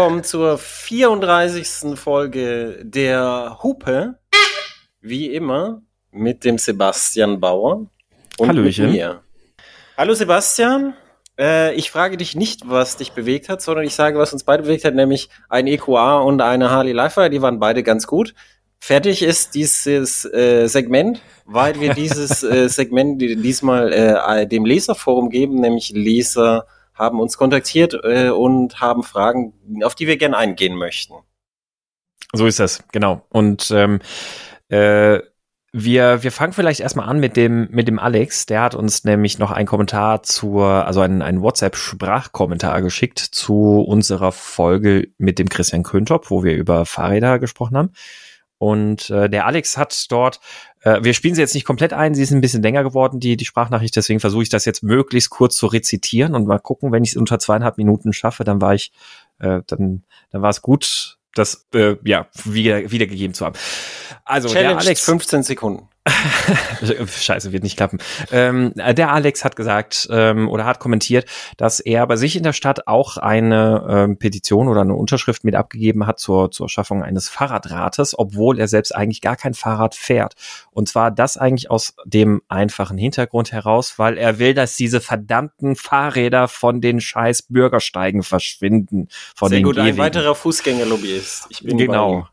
Willkommen zur 34. Folge der Hupe. Wie immer mit dem Sebastian Bauer und Hallöchen. mit mir. Hallo Sebastian. Äh, ich frage dich nicht, was dich bewegt hat, sondern ich sage, was uns beide bewegt hat, nämlich ein EQA und eine Harley Lifer. Die waren beide ganz gut. Fertig ist dieses äh, Segment, weil wir dieses äh, Segment die- diesmal äh, dem Leserforum geben, nämlich Leser haben uns kontaktiert äh, und haben Fragen, auf die wir gerne eingehen möchten. So ist das, genau. Und ähm, äh, wir, wir fangen vielleicht erstmal an mit dem, mit dem Alex. Der hat uns nämlich noch einen Kommentar zur, also einen, einen WhatsApp-Sprachkommentar geschickt zu unserer Folge mit dem Christian Köntop, wo wir über Fahrräder gesprochen haben. Und äh, der Alex hat dort, äh, wir spielen sie jetzt nicht komplett ein, sie ist ein bisschen länger geworden, die, die Sprachnachricht, deswegen versuche ich das jetzt möglichst kurz zu rezitieren und mal gucken, wenn ich es unter zweieinhalb Minuten schaffe, dann war ich, äh, dann, dann war es gut, das äh, ja wieder, wiedergegeben zu haben. Also Challenge der Alex, 15 Sekunden. Scheiße, wird nicht klappen. Ähm, der Alex hat gesagt ähm, oder hat kommentiert, dass er bei sich in der Stadt auch eine ähm, Petition oder eine Unterschrift mit abgegeben hat zur, zur Schaffung eines Fahrradrates, obwohl er selbst eigentlich gar kein Fahrrad fährt. Und zwar das eigentlich aus dem einfachen Hintergrund heraus, weil er will, dass diese verdammten Fahrräder von den scheiß Bürgersteigen verschwinden. Von Sehr den gut, ein Gehwegen. weiterer Fußgängerlobbyist. Ich bin bei Genau. ihm.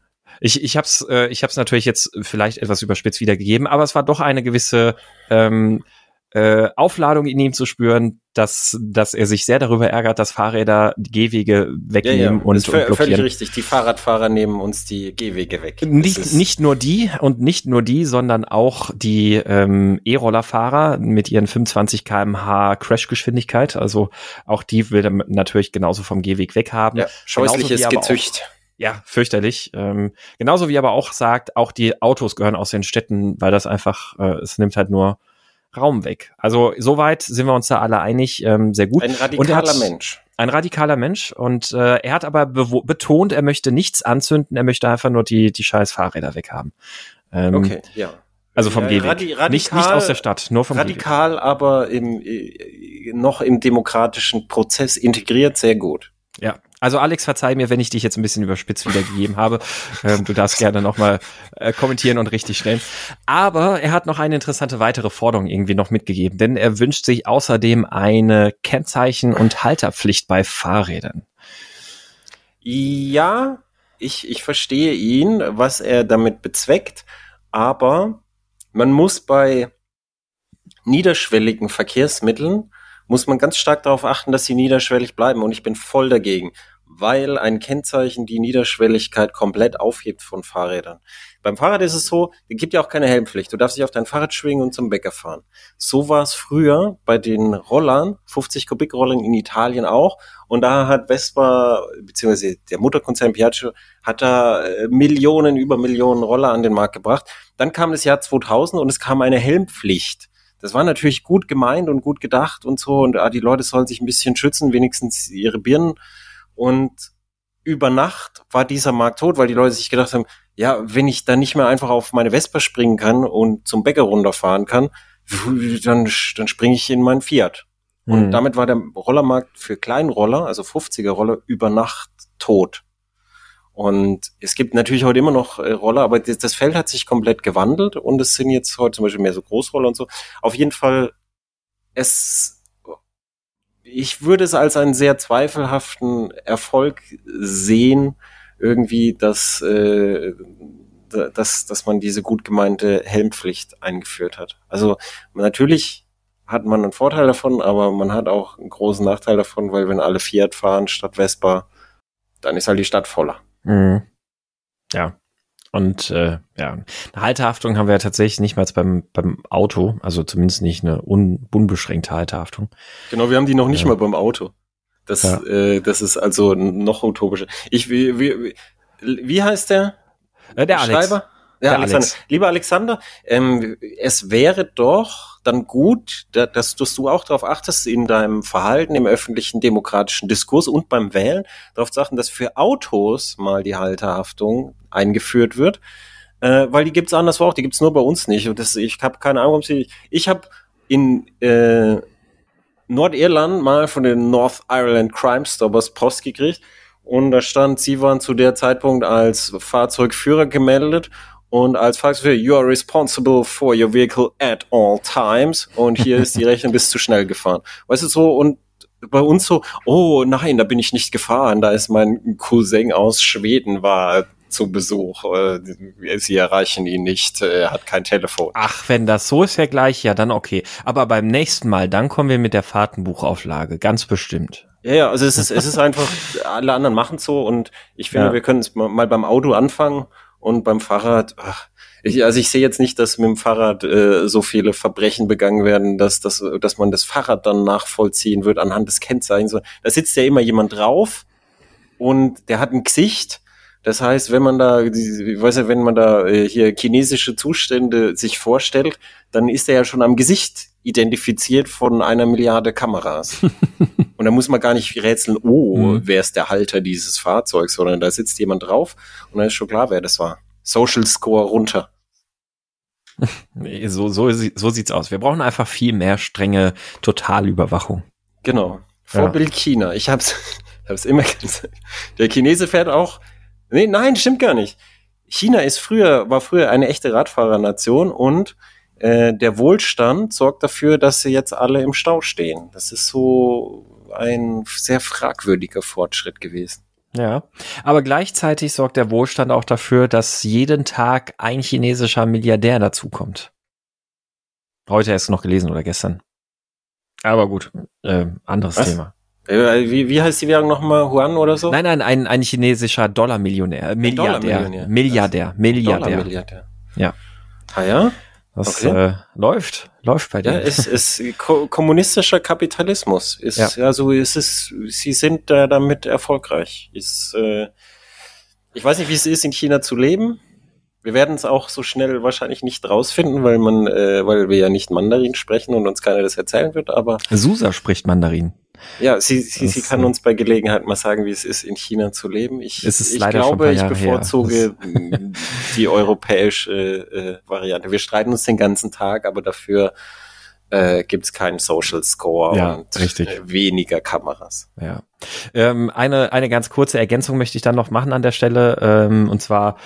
Ich, ich habe es äh, ich hab's natürlich jetzt vielleicht etwas überspitzt wiedergegeben, aber es war doch eine gewisse ähm, äh, Aufladung in ihm zu spüren, dass, dass er sich sehr darüber ärgert, dass Fahrräder die Gehwege Ja, ja, wegnehmen und, ist und vö- völlig blockieren. richtig. Die Fahrradfahrer nehmen uns die Gehwege weg. Nicht, nicht nur die und nicht nur die, sondern auch die ähm, E-Rollerfahrer mit ihren 25 kmh Crashgeschwindigkeit. Also auch die will er natürlich genauso vom Gehweg weghaben. ja, scheußliches Gezücht. Ja, fürchterlich. Ähm, genauso wie aber auch sagt, auch die Autos gehören aus den Städten, weil das einfach, äh, es nimmt halt nur Raum weg. Also soweit sind wir uns da alle einig, ähm, sehr gut. Ein er radikaler hat- Mensch. Ein radikaler Mensch und äh, er hat aber betont, er möchte nichts anzünden, er möchte einfach nur die, die scheiß Fahrräder weghaben. Ähm, Okay, ja. Also vom Ja, Gehweg. radi- radikal, nicht, nicht aus der Stadt, nur vom Gehweg. Radikal, aber im, äh, noch im demokratischen Prozess integriert, sehr gut. Ja, also Alex, verzeih mir, wenn ich dich jetzt ein bisschen überspitzt wiedergegeben habe. Ähm, du darfst gerne nochmal äh, kommentieren und richtig stellen. Aber er hat noch eine interessante weitere Forderung irgendwie noch mitgegeben, denn er wünscht sich außerdem eine Kennzeichen- und Halterpflicht bei Fahrrädern. Ja, ich, ich verstehe ihn, was er damit bezweckt, aber man muss bei niederschwelligen Verkehrsmitteln, muss man ganz stark darauf achten, dass sie niederschwellig bleiben und ich bin voll dagegen, weil ein Kennzeichen die Niederschwelligkeit komplett aufhebt von Fahrrädern. Beim Fahrrad ist es so, es gibt ja auch keine Helmpflicht. Du darfst dich auf dein Fahrrad schwingen und zum Bäcker fahren. So war es früher bei den Rollern, 50 Kubik Rollern in Italien auch. Und da hat Vespa, beziehungsweise der Mutterkonzern Piaggio, hat da äh, Millionen über Millionen Roller an den Markt gebracht. Dann kam das Jahr 2000 und es kam eine Helmpflicht. Das war natürlich gut gemeint und gut gedacht und so. Und ah, die Leute sollen sich ein bisschen schützen, wenigstens ihre Birnen. Und über Nacht war dieser Markt tot, weil die Leute sich gedacht haben, ja, wenn ich dann nicht mehr einfach auf meine Vespa springen kann und zum Bäcker runterfahren kann, dann, dann springe ich in meinen Fiat. Und Hm. damit war der Rollermarkt für Kleinroller, also 50er Roller, über Nacht tot. Und es gibt natürlich heute immer noch äh, Roller, aber das, das Feld hat sich komplett gewandelt und es sind jetzt heute zum Beispiel mehr so Großroller und so. Auf jeden Fall, es, ich würde es als einen sehr zweifelhaften Erfolg sehen, irgendwie, dass, äh, da- dass, dass man diese gut gemeinte Helmpflicht eingeführt hat. Also natürlich hat man einen Vorteil davon, aber man hat auch einen großen Nachteil davon, weil wenn alle Fiat fahren statt Vespa, dann ist halt die Stadt voller. Mhm. Ja. Und äh, ja, eine Haltehaftung haben wir ja tatsächlich nicht mal beim, beim Auto, also zumindest nicht eine un, unbeschränkte Haltehaftung. Genau, wir haben die noch nicht Ja. mal beim Auto. Das, Ja. äh, das ist also noch utopischer. Ich, wie, wie, wie heißt der? Äh, der Alex. Schreiber? Ja, Der Alexander. Alex. Lieber Alexander, ähm, es wäre doch dann gut, da, dass, dass du auch darauf achtest, in deinem Verhalten, im öffentlichen demokratischen Diskurs und beim Wählen, darauf zu achten, dass für Autos mal die Halterhaftung eingeführt wird. Äh, weil die gibt's anderswo auch, die gibt's nur bei uns nicht. Und das, ich habe keine Ahnung, warum sie. Ich habe in äh, Nordirland mal von den North Ireland Crime Stoppers Post gekriegt und da stand, Sie waren zu der Zeitpunkt als Fahrzeugführer gemeldet und als Fahrzeugführer, you are responsible for your vehicle at all times und hier ist die Rechnung, bist zu schnell gefahren. Weißt du so und bei uns so, oh nein, da bin ich nicht gefahren, da ist mein Cousin aus Schweden war zu Besuch. Äh, sie erreichen ihn nicht, er hat kein Telefon. Ach, wenn das so ist ja gleich, ja, dann okay. Aber beim nächsten Mal, dann kommen wir mit der Fahrtenbuchauflage, ganz bestimmt. Ja, ja, also es ist, es ist einfach, alle anderen machen so und ich finde, ja. wir können es mal beim Auto anfangen und beim Fahrrad, ach, ich, also ich sehe jetzt nicht, dass mit dem Fahrrad äh, so viele Verbrechen begangen werden, dass, dass, dass man das Fahrrad dann nachvollziehen wird anhand des Kennzeichens. Da sitzt ja immer jemand drauf und der hat ein Gesicht das heißt, wenn man da, ich weiß ja, wenn man da äh, hier chinesische Zustände sich vorstellt, dann ist er ja schon am Gesicht identifiziert von einer Milliarde Kameras. und da muss man gar nicht rätseln, oh, mhm. wer ist der Halter dieses Fahrzeugs, sondern da sitzt jemand drauf und dann ist schon klar, wer das war. Social Score runter. so, so, so sieht's aus. Wir brauchen einfach viel mehr strenge Totalüberwachung. Genau. Vorbild ja. China. Ich hab's, hab's immer gesagt. Der Chinese fährt auch Nee, nein, stimmt gar nicht. China ist früher, war früher eine echte Radfahrernation und äh, der Wohlstand sorgt dafür, dass sie jetzt alle im Stau stehen. Das ist so ein sehr fragwürdiger Fortschritt gewesen. Ja, aber gleichzeitig sorgt der Wohlstand auch dafür, dass jeden Tag ein chinesischer Milliardär dazukommt. Heute erst noch gelesen oder gestern. Aber gut, äh, anderes Was? Thema. Äh, wie, wie heißt die Währung nochmal? Yuan oder so? Nein, nein, ein, ein chinesischer Dollar-Millionär. Milliardär. Dollar Milliardär. Milliardär. Milliardär. Ja. Ah ja? Das okay. äh, läuft, läuft bei dir. Ja, es ist ko kommunistischer Kapitalismus. Ist, ja. Also es ist, sie sind da damit erfolgreich. Ist, äh, ich weiß nicht, wie es ist, in China zu leben. Wir werden es auch so schnell wahrscheinlich nicht rausfinden, weil man, äh, weil wir ja nicht Mandarin sprechen und uns keiner das erzählen wird, aber. Susa spricht Mandarin. Ja, sie, sie, sie kann uns bei Gelegenheit mal sagen, wie es ist, in China zu leben. Ich, ich glaube, ich bevorzuge die europäische äh, Variante. Wir streiten uns den ganzen Tag, aber dafür äh, gibt es keinen Social Score ja, und richtig. Äh, weniger Kameras. Ja. Ähm, eine, eine ganz kurze Ergänzung möchte ich dann noch machen an der Stelle. Ähm, und zwar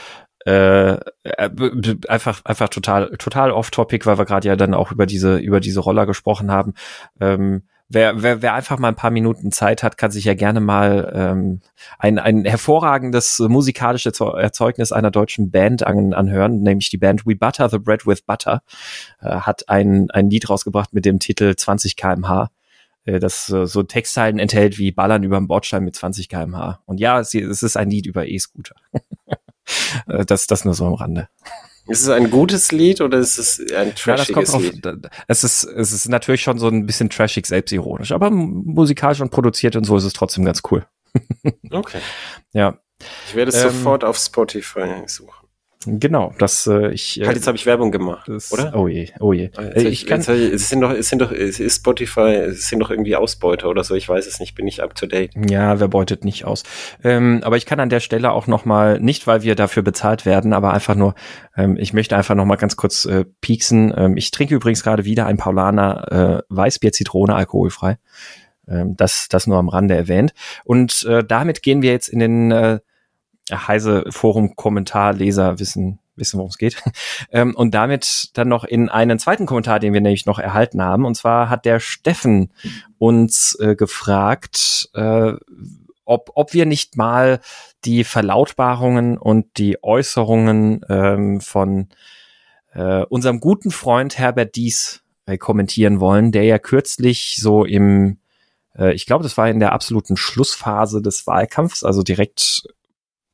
äh, äh einfach einfach total total off topic weil wir gerade ja dann auch über diese über diese Roller gesprochen haben ähm, wer, wer, wer einfach mal ein paar Minuten Zeit hat, kann sich ja gerne mal ähm, ein, ein hervorragendes musikalisches Erzeugnis einer deutschen Band an, anhören, nämlich die Band We Butter the Bread with Butter, äh, hat ein, ein Lied rausgebracht mit dem Titel 20 kmh äh, das äh, so Textzeilen enthält wie Ballern über dem Bordstein mit 20 kmh. Und ja, es, es ist ein Lied über E-Scooter. Äh, das, das nur so am Rande. Ist es ein gutes Lied oder ist es ein trashiges ja, Lied? Auf, es ist, es ist natürlich schon so ein bisschen trashig, selbstironisch, aber musikalisch und produziert und so ist es trotzdem ganz cool. okay. Ja. Ich werde es ähm, sofort auf Spotify suchen. Genau, das äh, ich. Äh, halt, jetzt habe ich Werbung gemacht, das, oder? Oh je, oh je. Ah, äh, ich, ich kann. Ich, es sind doch, es sind doch, es ist Spotify, es sind doch irgendwie Ausbeuter oder so. Ich weiß es nicht, bin ich up to date. Ja, wer beutet nicht aus? Ähm, aber ich kann an der Stelle auch noch mal, nicht weil wir dafür bezahlt werden, aber einfach nur, ähm, ich möchte einfach noch mal ganz kurz äh, pieksen. Ähm, ich trinke übrigens gerade wieder ein Paulaner äh, Weißbier Zitrone alkoholfrei. Ähm, das, das nur am Rande erwähnt. Und äh, damit gehen wir jetzt in den äh, Heise Forum Kommentar Leser wissen wissen, worum es geht. Ähm, und damit dann noch in einen zweiten Kommentar, den wir nämlich noch erhalten haben. Und zwar hat der Steffen uns äh, gefragt, äh, ob, ob wir nicht mal die Verlautbarungen und die Äußerungen ähm, von äh, unserem guten Freund Herbert Dies äh, kommentieren wollen, der ja kürzlich so im äh, ich glaube, das war in der absoluten Schlussphase des Wahlkampfs, also direkt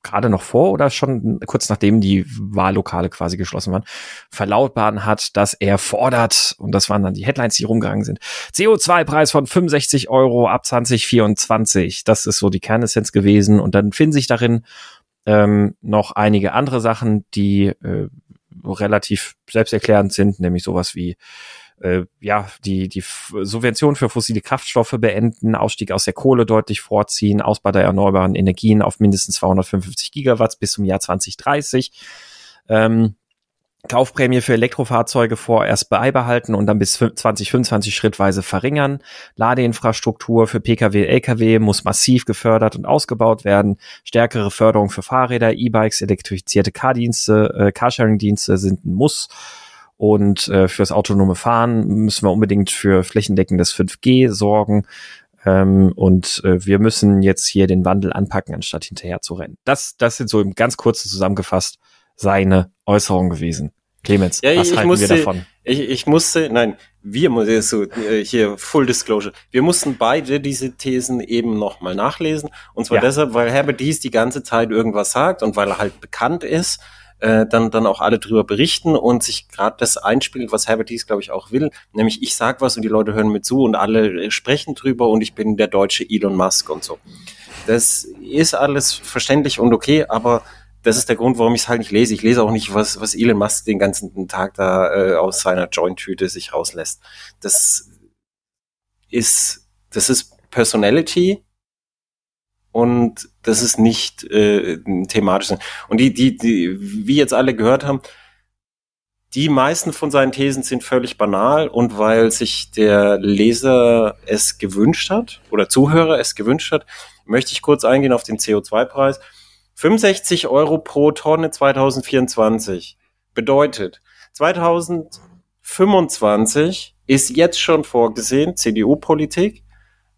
gerade noch vor oder schon kurz nachdem die Wahllokale quasi geschlossen waren, verlautbaren hat, dass er fordert, und das waren dann die Headlines, die rumgegangen sind, CO2-Preis von 65 Euro ab 2024. Das ist so die Kernessenz gewesen. Und dann finden sich darin ähm, noch einige andere Sachen, die äh, relativ selbsterklärend sind, nämlich sowas wie äh, ja, die, die Subvention für fossile Kraftstoffe beenden, Ausstieg aus der Kohle deutlich vorziehen, Ausbau der erneuerbaren Energien auf mindestens 255 Gigawatts bis zum Jahr 2030. Ähm, Kaufprämie für Elektrofahrzeuge vorerst beibehalten und dann bis 2025 schrittweise verringern. Ladeinfrastruktur für Pkw, Lkw muss massiv gefördert und ausgebaut werden. Stärkere Förderung für Fahrräder, E-Bikes, elektrifizierte Car-Dienste, äh, Carsharing-Dienste sind ein Muss. Und äh, fürs autonome Fahren müssen wir unbedingt für flächendeckendes 5G sorgen. Ähm, und äh, wir müssen jetzt hier den Wandel anpacken, anstatt hinterher zu rennen. Das, das sind so im ganz kurz zusammengefasst seine Äußerungen gewesen. Clemens, ja, was ich halten musste, wir davon? Ich, ich musste, nein, wir mussten so äh, hier Full Disclosure. Wir mussten beide diese Thesen eben nochmal nachlesen. Und zwar Ja. deshalb, weil Herbert Dies die ganze Zeit irgendwas sagt und weil er halt bekannt ist, äh, dann, dann auch alle drüber berichten und sich gerade das einspielt, was Herbert Dies, glaube ich, auch will. Nämlich ich sag was und die Leute hören mir zu und alle äh, sprechen drüber und ich bin der deutsche Elon Musk und so. Das ist alles verständlich und okay, aber das ist der Grund, warum ich es halt nicht lese. Ich lese auch nicht, was, was Elon Musk den ganzen Tag da äh, aus seiner Joint-Tüte sich rauslässt. Das ist, das ist Personality und das ist nicht äh, thematisch. Und die, die, die, wie jetzt alle gehört haben, die meisten von seinen Thesen sind völlig banal und weil sich der Leser es gewünscht hat oder Zuhörer es gewünscht hat, möchte ich kurz eingehen auf den CO2-Preis. 65 Euro pro Tonne 2024 bedeutet 2025 ist jetzt schon vorgesehen, CDU-Politik,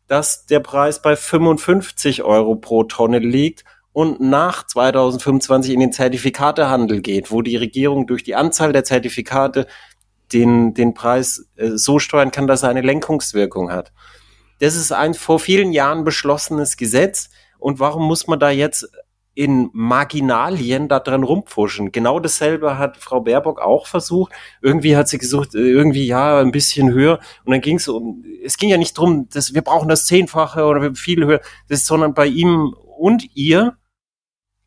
dass der Preis bei 55 Euro pro Tonne liegt und nach 2025 in den Zertifikatehandel geht, wo die Regierung durch die Anzahl der Zertifikate den, den Preis äh, so steuern kann, dass er eine Lenkungswirkung hat. Das ist ein vor vielen Jahren beschlossenes Gesetz. Und warum muss man da jetzt in Marginalien da dran rumpfuschen? Genau dasselbe hat Frau Baerbock auch versucht. Irgendwie hat sie gesucht, äh, irgendwie ja, ein bisschen höher. Und dann ging es um, es ging ja nicht drum, dass wir brauchen das Zehnfache oder viel höher, das, sondern bei ihm und ihr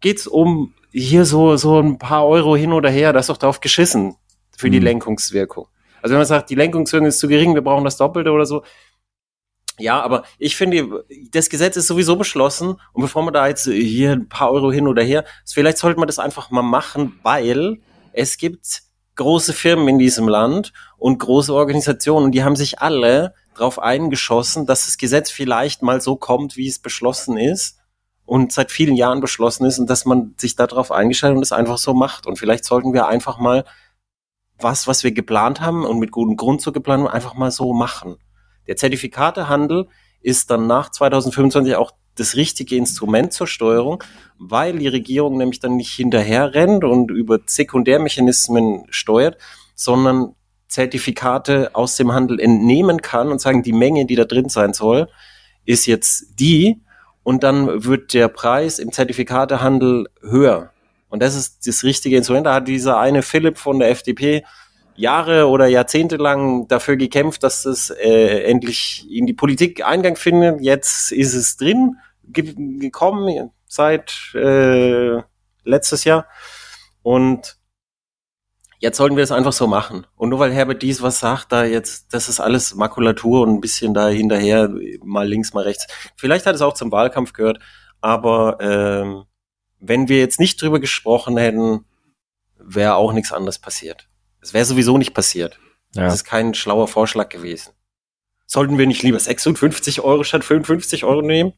geht's um hier so, so ein paar Euro hin oder her, das ist doch drauf geschissen für die Mhm. Lenkungswirkung. Also wenn man sagt, die Lenkungswirkung ist zu gering, wir brauchen das Doppelte oder so. Ja, aber ich finde, das Gesetz ist sowieso beschlossen und bevor man da jetzt hier ein paar Euro hin oder her, vielleicht sollte man das einfach mal machen, weil es gibt große Firmen in diesem Land und große Organisationen die haben sich alle darauf eingeschossen, dass das Gesetz vielleicht mal so kommt, wie es beschlossen ist und seit vielen Jahren beschlossen ist und dass man sich darauf eingestellt und es einfach so macht. Und vielleicht sollten wir einfach mal was, was wir geplant haben und mit gutem Grund so geplant haben, einfach mal so machen. Der Zertifikatehandel ist dann nach 2025 auch das richtige Instrument zur Steuerung, weil die Regierung nämlich dann nicht hinterher rennt und über Sekundärmechanismen steuert, sondern Zertifikate aus dem Handel entnehmen kann und sagen, die Menge, die da drin sein soll, ist jetzt die und dann wird der Preis im Zertifikatehandel höher. Und das ist das richtige Instrument. Da hat dieser eine Philipp von der FDP Jahre oder Jahrzehnte lang dafür gekämpft, dass es äh, endlich in die Politik Eingang findet. Jetzt ist es drin, ge gekommen seit äh, letztes Jahr. Und jetzt sollten wir es einfach so machen. Und nur weil Herbert Dies was sagt, da jetzt, das ist alles Makulatur und ein bisschen da hinterher, mal links, mal rechts. Vielleicht hat es auch zum Wahlkampf gehört, aber ähm, wenn wir jetzt nicht drüber gesprochen hätten, wäre auch nichts anderes passiert. Es wäre sowieso nicht passiert. Ja. Das ist kein schlauer Vorschlag gewesen. Sollten wir nicht lieber 56 Euro statt 55 Euro nehmen?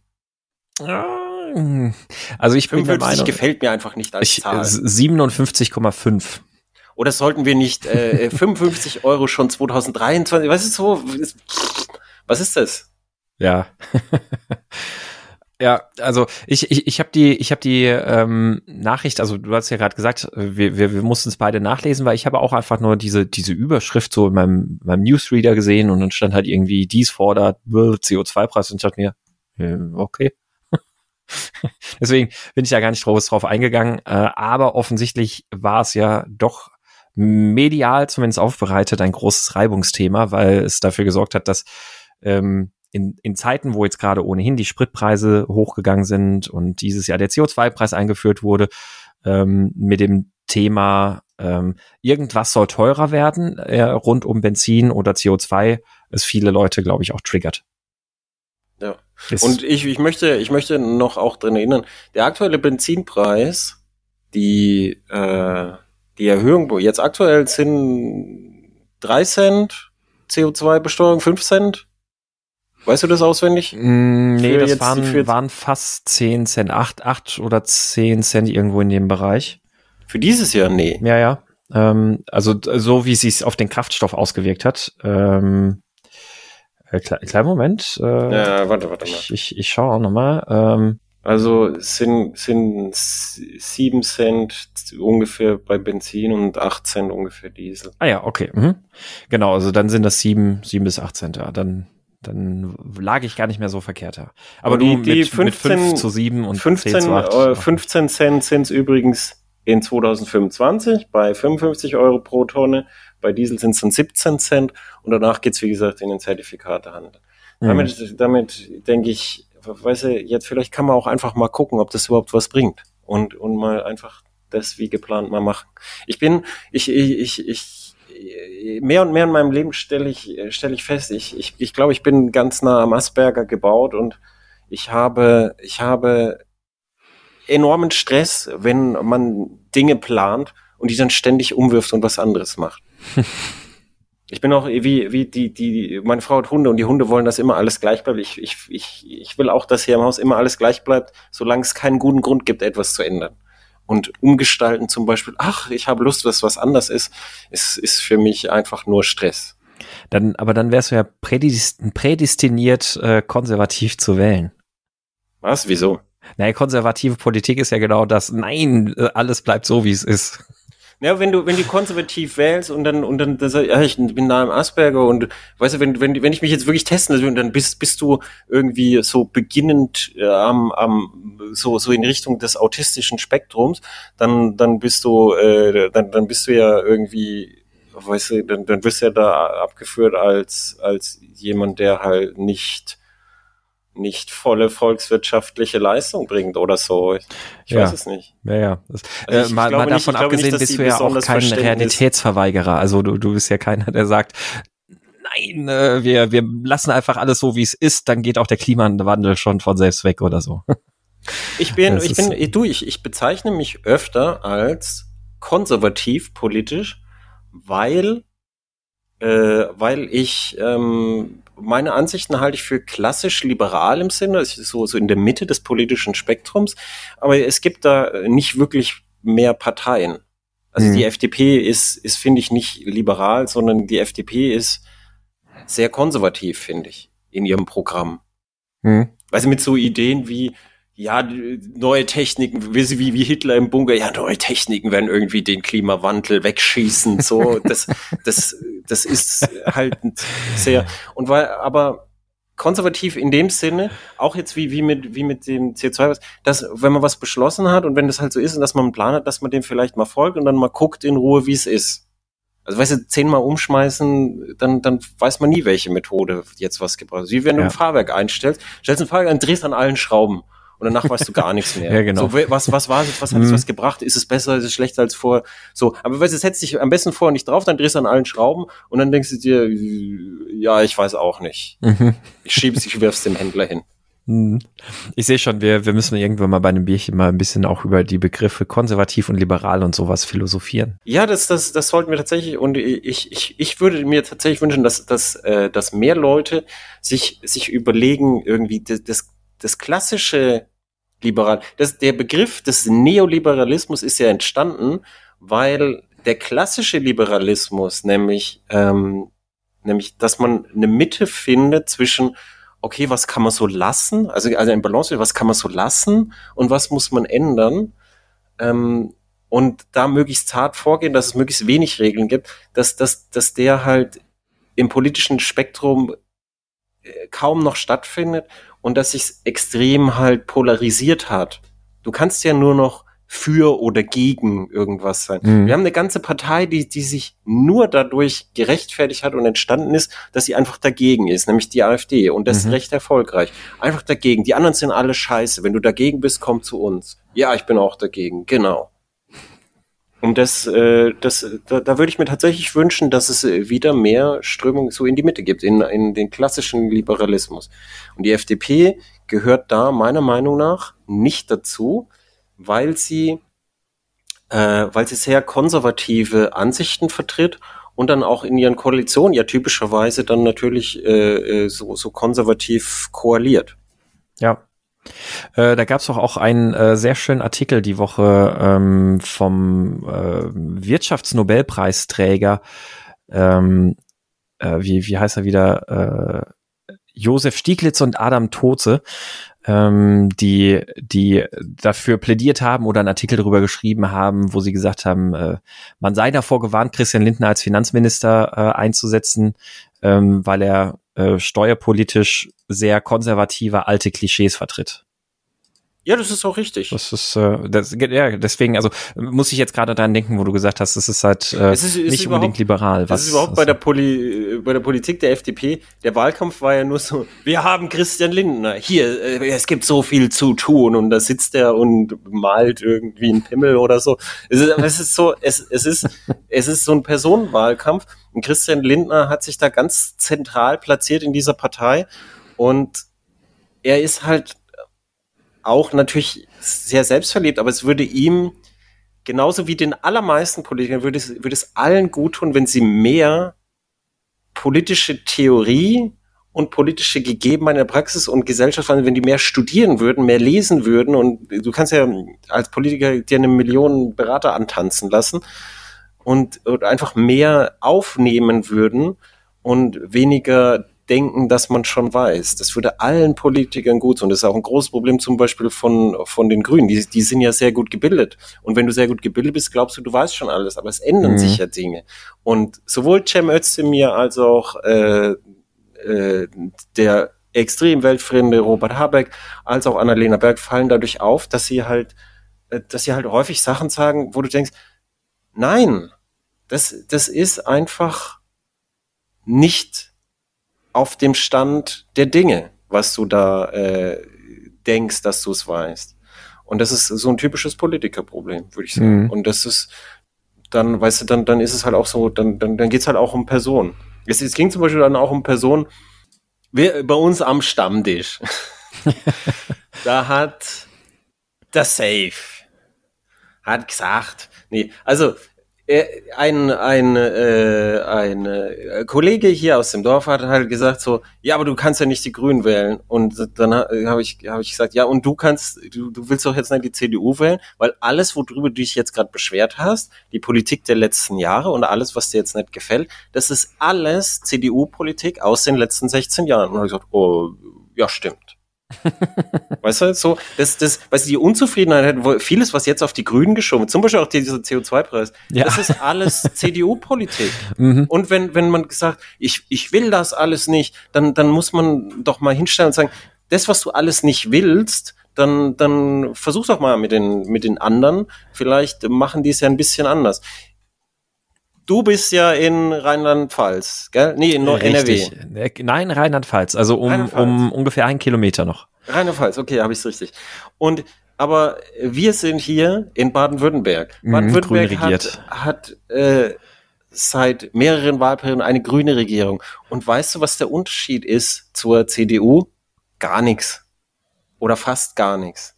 Also ich bin der 55 Meinung, gefällt mir einfach nicht als Zahl. 57,5. Oder sollten wir nicht äh, 55 Euro schon 2023? Was ist so? Was ist das? Ja. Ja, also ich, ich, ich habe die, ich hab die ähm, Nachricht, also du hast ja gerade gesagt, wir, wir, wir mussten es beide nachlesen, weil ich habe auch einfach nur diese, diese Überschrift so in meinem, meinem Newsreader gesehen und dann stand halt irgendwie, dies fordert CO2-Preis und ich dachte mir, äh, okay. Deswegen bin ich da gar nicht drauf, drauf eingegangen, äh, aber offensichtlich war es ja doch medial zumindest aufbereitet ein großes Reibungsthema, weil es dafür gesorgt hat, dass ähm, in, in Zeiten, wo jetzt gerade ohnehin die Spritpreise hochgegangen sind und dieses Jahr der CO2-Preis eingeführt wurde, ähm, mit dem Thema ähm, irgendwas soll teurer werden äh, rund um Benzin oder CO2, es viele Leute, glaube ich, auch triggert. Ja. Ist, Und ich, ich möchte, ich möchte noch auch dran erinnern, der aktuelle Benzinpreis, die, äh, die Erhöhung jetzt aktuell sind drei Cent, CO2-Besteuerung fünf Cent. Weißt du das auswendig? Mm, nee, das waren, waren fast zehn Cent, acht, acht oder zehn Cent irgendwo in dem Bereich. Für dieses Jahr? Nee. Ja, ja. Ähm, also so wie es sich auf den Kraftstoff ausgewirkt hat. Ähm, äh, kleinen Moment. Äh, ja, warte, warte mal. Ich, ich, ich schaue auch nochmal. Ähm, also sind, sind sieben Cent ungefähr bei Benzin und acht Cent ungefähr Diesel. Ah ja, okay. Mhm. Genau, also dann sind das sieben, sieben bis acht Cent. Ja, dann, dann lag ich gar nicht mehr so verkehrt da. Aber die, du mit, die 15, mit 5 zu 7 und 15, 10 zu 8. Äh, 15 Cent sind es übrigens in 2025 bei 55 Euro pro Tonne. Bei Diesel sind es dann 17 Cent und danach geht's wie gesagt, in den Zertifikatehandel. Mhm. Damit, damit denke ich, weißt du, jetzt vielleicht kann man auch einfach mal gucken, ob das überhaupt was bringt und, und mal einfach das wie geplant mal machen. Ich bin, ich, ich, ich, ich mehr und mehr in meinem Leben stelle ich, stelle ich fest, ich, ich, ich glaube, ich bin ganz nah am Asperger gebaut und ich habe, ich habe enormen Stress, wenn man Dinge plant und die dann ständig umwirft und was anderes macht. Ich bin auch wie, wie die, die, meine Frau hat Hunde und die Hunde wollen, dass immer alles gleich bleibt. Ich, ich, ich, ich will auch, dass hier im Haus immer alles gleich bleibt, solange es keinen guten Grund gibt, etwas zu ändern. Und umgestalten zum Beispiel, ach, ich habe Lust, dass was anders ist, ist, ist für mich einfach nur Stress. Dann, aber dann wärst du ja prädestiniert, äh, konservativ zu wählen. Was? Wieso? Naja, konservative Politik ist ja genau das. Nein, äh, alles bleibt so, wie es ist. Ja, wenn du, wenn du konservativ wählst und dann, und dann, das, ja, ich bin da im Asperger und, weißt du, wenn, wenn, wenn ich mich jetzt wirklich testen lasse, dann bist, bist du irgendwie so beginnend äh, am, am, so, so in Richtung des autistischen Spektrums, dann, dann bist du, äh, dann, dann bist du ja irgendwie, weißt du, dann, dann wirst du ja da abgeführt als, als jemand, der halt nicht, nicht volle volkswirtschaftliche Leistung bringt oder so. Ich, ich ja. weiß es nicht. Ja, ja. Das, also äh, mal, mal davon nicht, abgesehen nicht, bist du ja auch kein Realitätsverweigerer. Also du, du bist ja keiner, der sagt, nein, äh, wir, wir lassen einfach alles so, wie es ist, dann geht auch der Klimawandel schon von selbst weg oder so. Ich bin, ich bin, du, ich, ich bezeichne mich öfter als konservativ politisch, weil, äh, weil ich ähm, meine Ansichten halte ich für klassisch liberal im Sinne, so, so in der Mitte des politischen Spektrums. Aber es gibt da nicht wirklich mehr Parteien. Also hm. die FDP ist, ist finde ich, nicht liberal, sondern die FDP ist sehr konservativ, finde ich, in ihrem Programm. Hm. Weißt du, mit so Ideen wie, ja, neue Techniken, wie, wie, Hitler im Bunker, ja, neue Techniken werden irgendwie den Klimawandel wegschießen, so, das, das, das ist halt sehr, und weil, aber konservativ in dem Sinne, auch jetzt wie, wie mit, wie mit dem CO2, dass, wenn man was beschlossen hat und wenn das halt so ist und dass man einen Plan hat, dass man dem vielleicht mal folgt und dann mal guckt in Ruhe, wie es ist. Also weißt du, zehnmal umschmeißen, dann, dann weiß man nie, welche Methode jetzt was gebraucht. Wie wenn du ja. ein Fahrwerk einstellst, stellst ein Fahrwerk ein, drehst an allen Schrauben und danach weißt du gar nichts mehr. ja, genau. So, was, was war es, was hat es mhm. was gebracht? Ist es besser, ist es schlechter als vor? So, aber weißt du, setzt dich am besten vorher nicht drauf, dann drehst du an allen Schrauben und dann denkst du dir, ja, ich weiß auch nicht. Mhm. Ich schiebe es, ich wirf's dem Händler hin. Mhm. Ich sehe schon, wir, wir müssen irgendwann mal bei einem Bierchen mal ein bisschen auch über die Begriffe konservativ und liberal und sowas philosophieren. Ja, das, das, das sollten wir tatsächlich, und ich, ich, ich würde mir tatsächlich wünschen, dass, dass, äh, dass mehr Leute sich, sich überlegen, irgendwie das, das, klassische liberal. Das, der Begriff des Neoliberalismus ist ja entstanden, weil der klassische Liberalismus, nämlich, ähm, nämlich, dass man eine Mitte findet zwischen, okay, was kann man so lassen, also, also ein Balance, was kann man so lassen und was muss man ändern, ähm, und da möglichst hart vorgehen, dass es möglichst wenig Regeln gibt, dass, dass, dass der halt im politischen Spektrum kaum noch stattfindet und dass sich extrem halt polarisiert hat. Du kannst ja nur noch für oder gegen irgendwas sein. Mhm. Wir haben eine ganze Partei, die, die sich nur dadurch gerechtfertigt hat und entstanden ist, dass sie einfach dagegen ist, nämlich die AfD. Und das mhm. ist recht erfolgreich. Einfach dagegen. Die anderen sind alle scheiße. Wenn du dagegen bist, komm zu uns. Ja, ich bin auch dagegen. Genau. Und das, äh, das, da, da würde ich mir tatsächlich wünschen, dass es äh, wieder mehr Strömung so in die Mitte gibt, in, in den klassischen Liberalismus. Und die FDP gehört da meiner Meinung nach nicht dazu, weil sie äh, weil sie sehr konservative Ansichten vertritt und dann auch in ihren Koalitionen ja typischerweise dann natürlich äh, äh so, so konservativ koaliert. Ja. Äh, da gab es auch einen äh, sehr schönen Artikel die Woche ähm, vom äh, Wirtschaftsnobelpreisträger, ähm, äh, wie, wie heißt er wieder, äh, Josef Stieglitz und Adam Toze, ähm, die, die dafür plädiert haben oder einen Artikel darüber geschrieben haben, wo sie gesagt haben, man sei davor gewarnt, Christian Lindner als Finanzminister einzusetzen, ähm, weil er äh, steuerpolitisch sehr konservative alte Klischees vertritt. Ja, das ist auch richtig. Das ist, äh, das, ja, deswegen, also muss ich jetzt gerade daran denken, wo du gesagt hast, das ist halt äh, es ist, ist nicht unbedingt liberal. Was, das ist überhaupt was, bei der Poli, bei der Politik der FDP. Der Wahlkampf war ja nur so: Wir haben Christian Lindner hier. Äh, es gibt so viel zu tun und da sitzt er und malt irgendwie einen Pimmel oder so. Es ist, es ist so, es, es ist, es ist so ein Personenwahlkampf. Und Christian Lindner hat sich da ganz zentral platziert in dieser Partei und er ist halt auch natürlich sehr selbstverliebt, aber es würde ihm genauso wie den allermeisten Politikern würde es, würde es allen gut tun, wenn sie mehr politische Theorie und politische Gegebenheiten der Praxis und Gesellschaft, wenn die mehr studieren würden, mehr lesen würden. Und du kannst ja als Politiker dir eine Million Berater antanzen lassen und, und einfach mehr aufnehmen würden und weniger denken, dass man schon weiß. Das würde allen Politikern gut tun. Das ist auch ein großes Problem zum Beispiel von, von den Grünen. Die, die sind ja sehr gut gebildet. Und wenn du sehr gut gebildet bist, glaubst du, du weißt schon alles. Aber es ändern mhm. sich ja Dinge. Und sowohl Cem Özdemir als auch äh, äh, der extrem weltfremde Robert Habeck als auch Annalena Berg fallen dadurch auf, dass sie halt, äh, dass sie halt häufig Sachen sagen, wo du denkst, nein, das, das ist einfach nicht auf dem Stand der Dinge, was du da äh, denkst, dass du es weißt. Und das ist so ein typisches Politikerproblem, würde ich sagen. Mhm. Und das ist dann, weißt du, dann, dann ist es halt auch so, dann, dann, dann geht's halt auch um Personen. Es, es ging zum Beispiel dann auch um Personen, wir, bei uns am Stammtisch. da hat der Safe hat gesagt, nee, also ein, ein, äh, ein äh, Kollege hier aus dem Dorf hat halt gesagt so, ja, aber du kannst ja nicht die Grünen wählen. Und dann habe ich, hab ich gesagt, ja, und du kannst, du, du willst doch jetzt nicht die CDU wählen, weil alles, worüber du dich jetzt gerade beschwert hast, die Politik der letzten Jahre und alles, was dir jetzt nicht gefällt, das ist alles CDU-Politik aus den letzten 16 Jahren. Und habe ich gesagt, oh, ja, stimmt weißt du, so, das, das, weißt du, die Unzufriedenheit, vieles, was jetzt auf die Grünen geschoben, zum Beispiel auch dieser CO2-Preis, ja. das ist alles CDU-Politik. Mhm. Und wenn, wenn man sagt, ich, ich will das alles nicht, dann, dann muss man doch mal hinstellen und sagen, das, was du alles nicht willst, dann, dann versuch doch mal mit den, mit den anderen. Vielleicht machen die es ja ein bisschen anders. Du bist ja in Rheinland-Pfalz, gell? Nee, in Richtig. NRW. Äh, nein, Rheinland-Pfalz, also um, Rheinland um ungefähr einen Kilometer noch. Rheinland-Pfalz, okay, habe ich es richtig. Und aber wir sind hier in Baden-Württemberg. Mhm, Baden-Württemberg hat, hat äh, seit mehreren Wahlperioden eine grüne Regierung. Und weißt du, was der Unterschied ist zur CDU? Gar nichts. Oder fast gar nichts.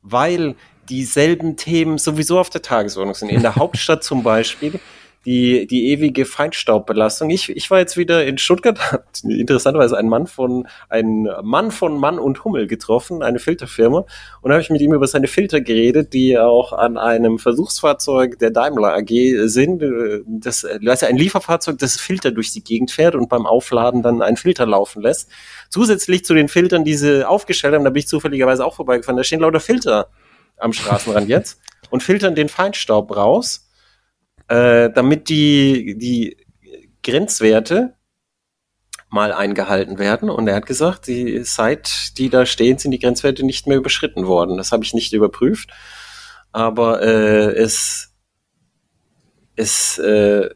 Weil dieselben Themen sowieso auf der Tagesordnung sind. In der Hauptstadt zum Beispiel die, die ewige Feinstaubbelastung. Ich, ich war jetzt wieder in Stuttgart, interessanterweise ein Mann von, ein Mann von Mann und Hummel getroffen, eine Filterfirma, und habe ich mit ihm über seine Filter geredet, die auch an einem Versuchsfahrzeug der Daimler AG sind. Das, das ist ja ein Lieferfahrzeug, das Filter durch die Gegend fährt und beim Aufladen dann einen Filter laufen lässt. Zusätzlich zu den Filtern, die sie aufgestellt haben, da bin ich zufälligerweise auch vorbeigefahren, da stehen lauter Filter am Straßenrand jetzt und filtern den Feinstaub raus äh, damit die, die Grenzwerte mal eingehalten werden. Und er hat gesagt, die, seit die da stehen, sind die Grenzwerte nicht mehr überschritten worden. Das habe ich nicht überprüft. Aber äh, es, es äh,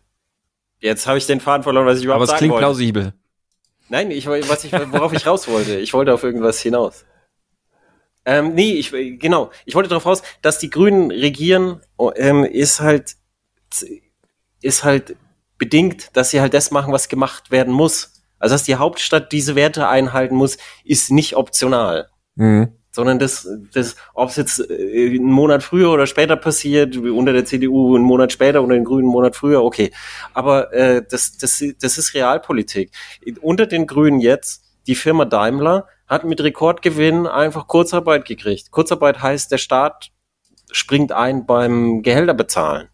jetzt habe ich den Faden verloren, was ich überhaupt Aber es klingt wollte. plausibel. Nein, ich, was ich, worauf ich raus wollte. Ich wollte auf irgendwas hinaus. Ähm, nee, ich, genau. Ich wollte darauf raus, dass die Grünen regieren, ähm, ist halt ist halt bedingt, dass sie halt das machen, was gemacht werden muss. Also dass die Hauptstadt diese Werte einhalten muss, ist nicht optional. Mhm. sondern das, das ob es jetzt äh, einen Monat früher oder später passiert, unter der CDU einen Monat später, unter den Grünen einen Monat früher, okay. Aber äh, das, das, das ist Realpolitik. Unter den Grünen jetzt, die Firma Daimler hat mit Rekordgewinn einfach Kurzarbeit gekriegt. Kurzarbeit heißt, der Staat springt ein beim Gehälter bezahlen.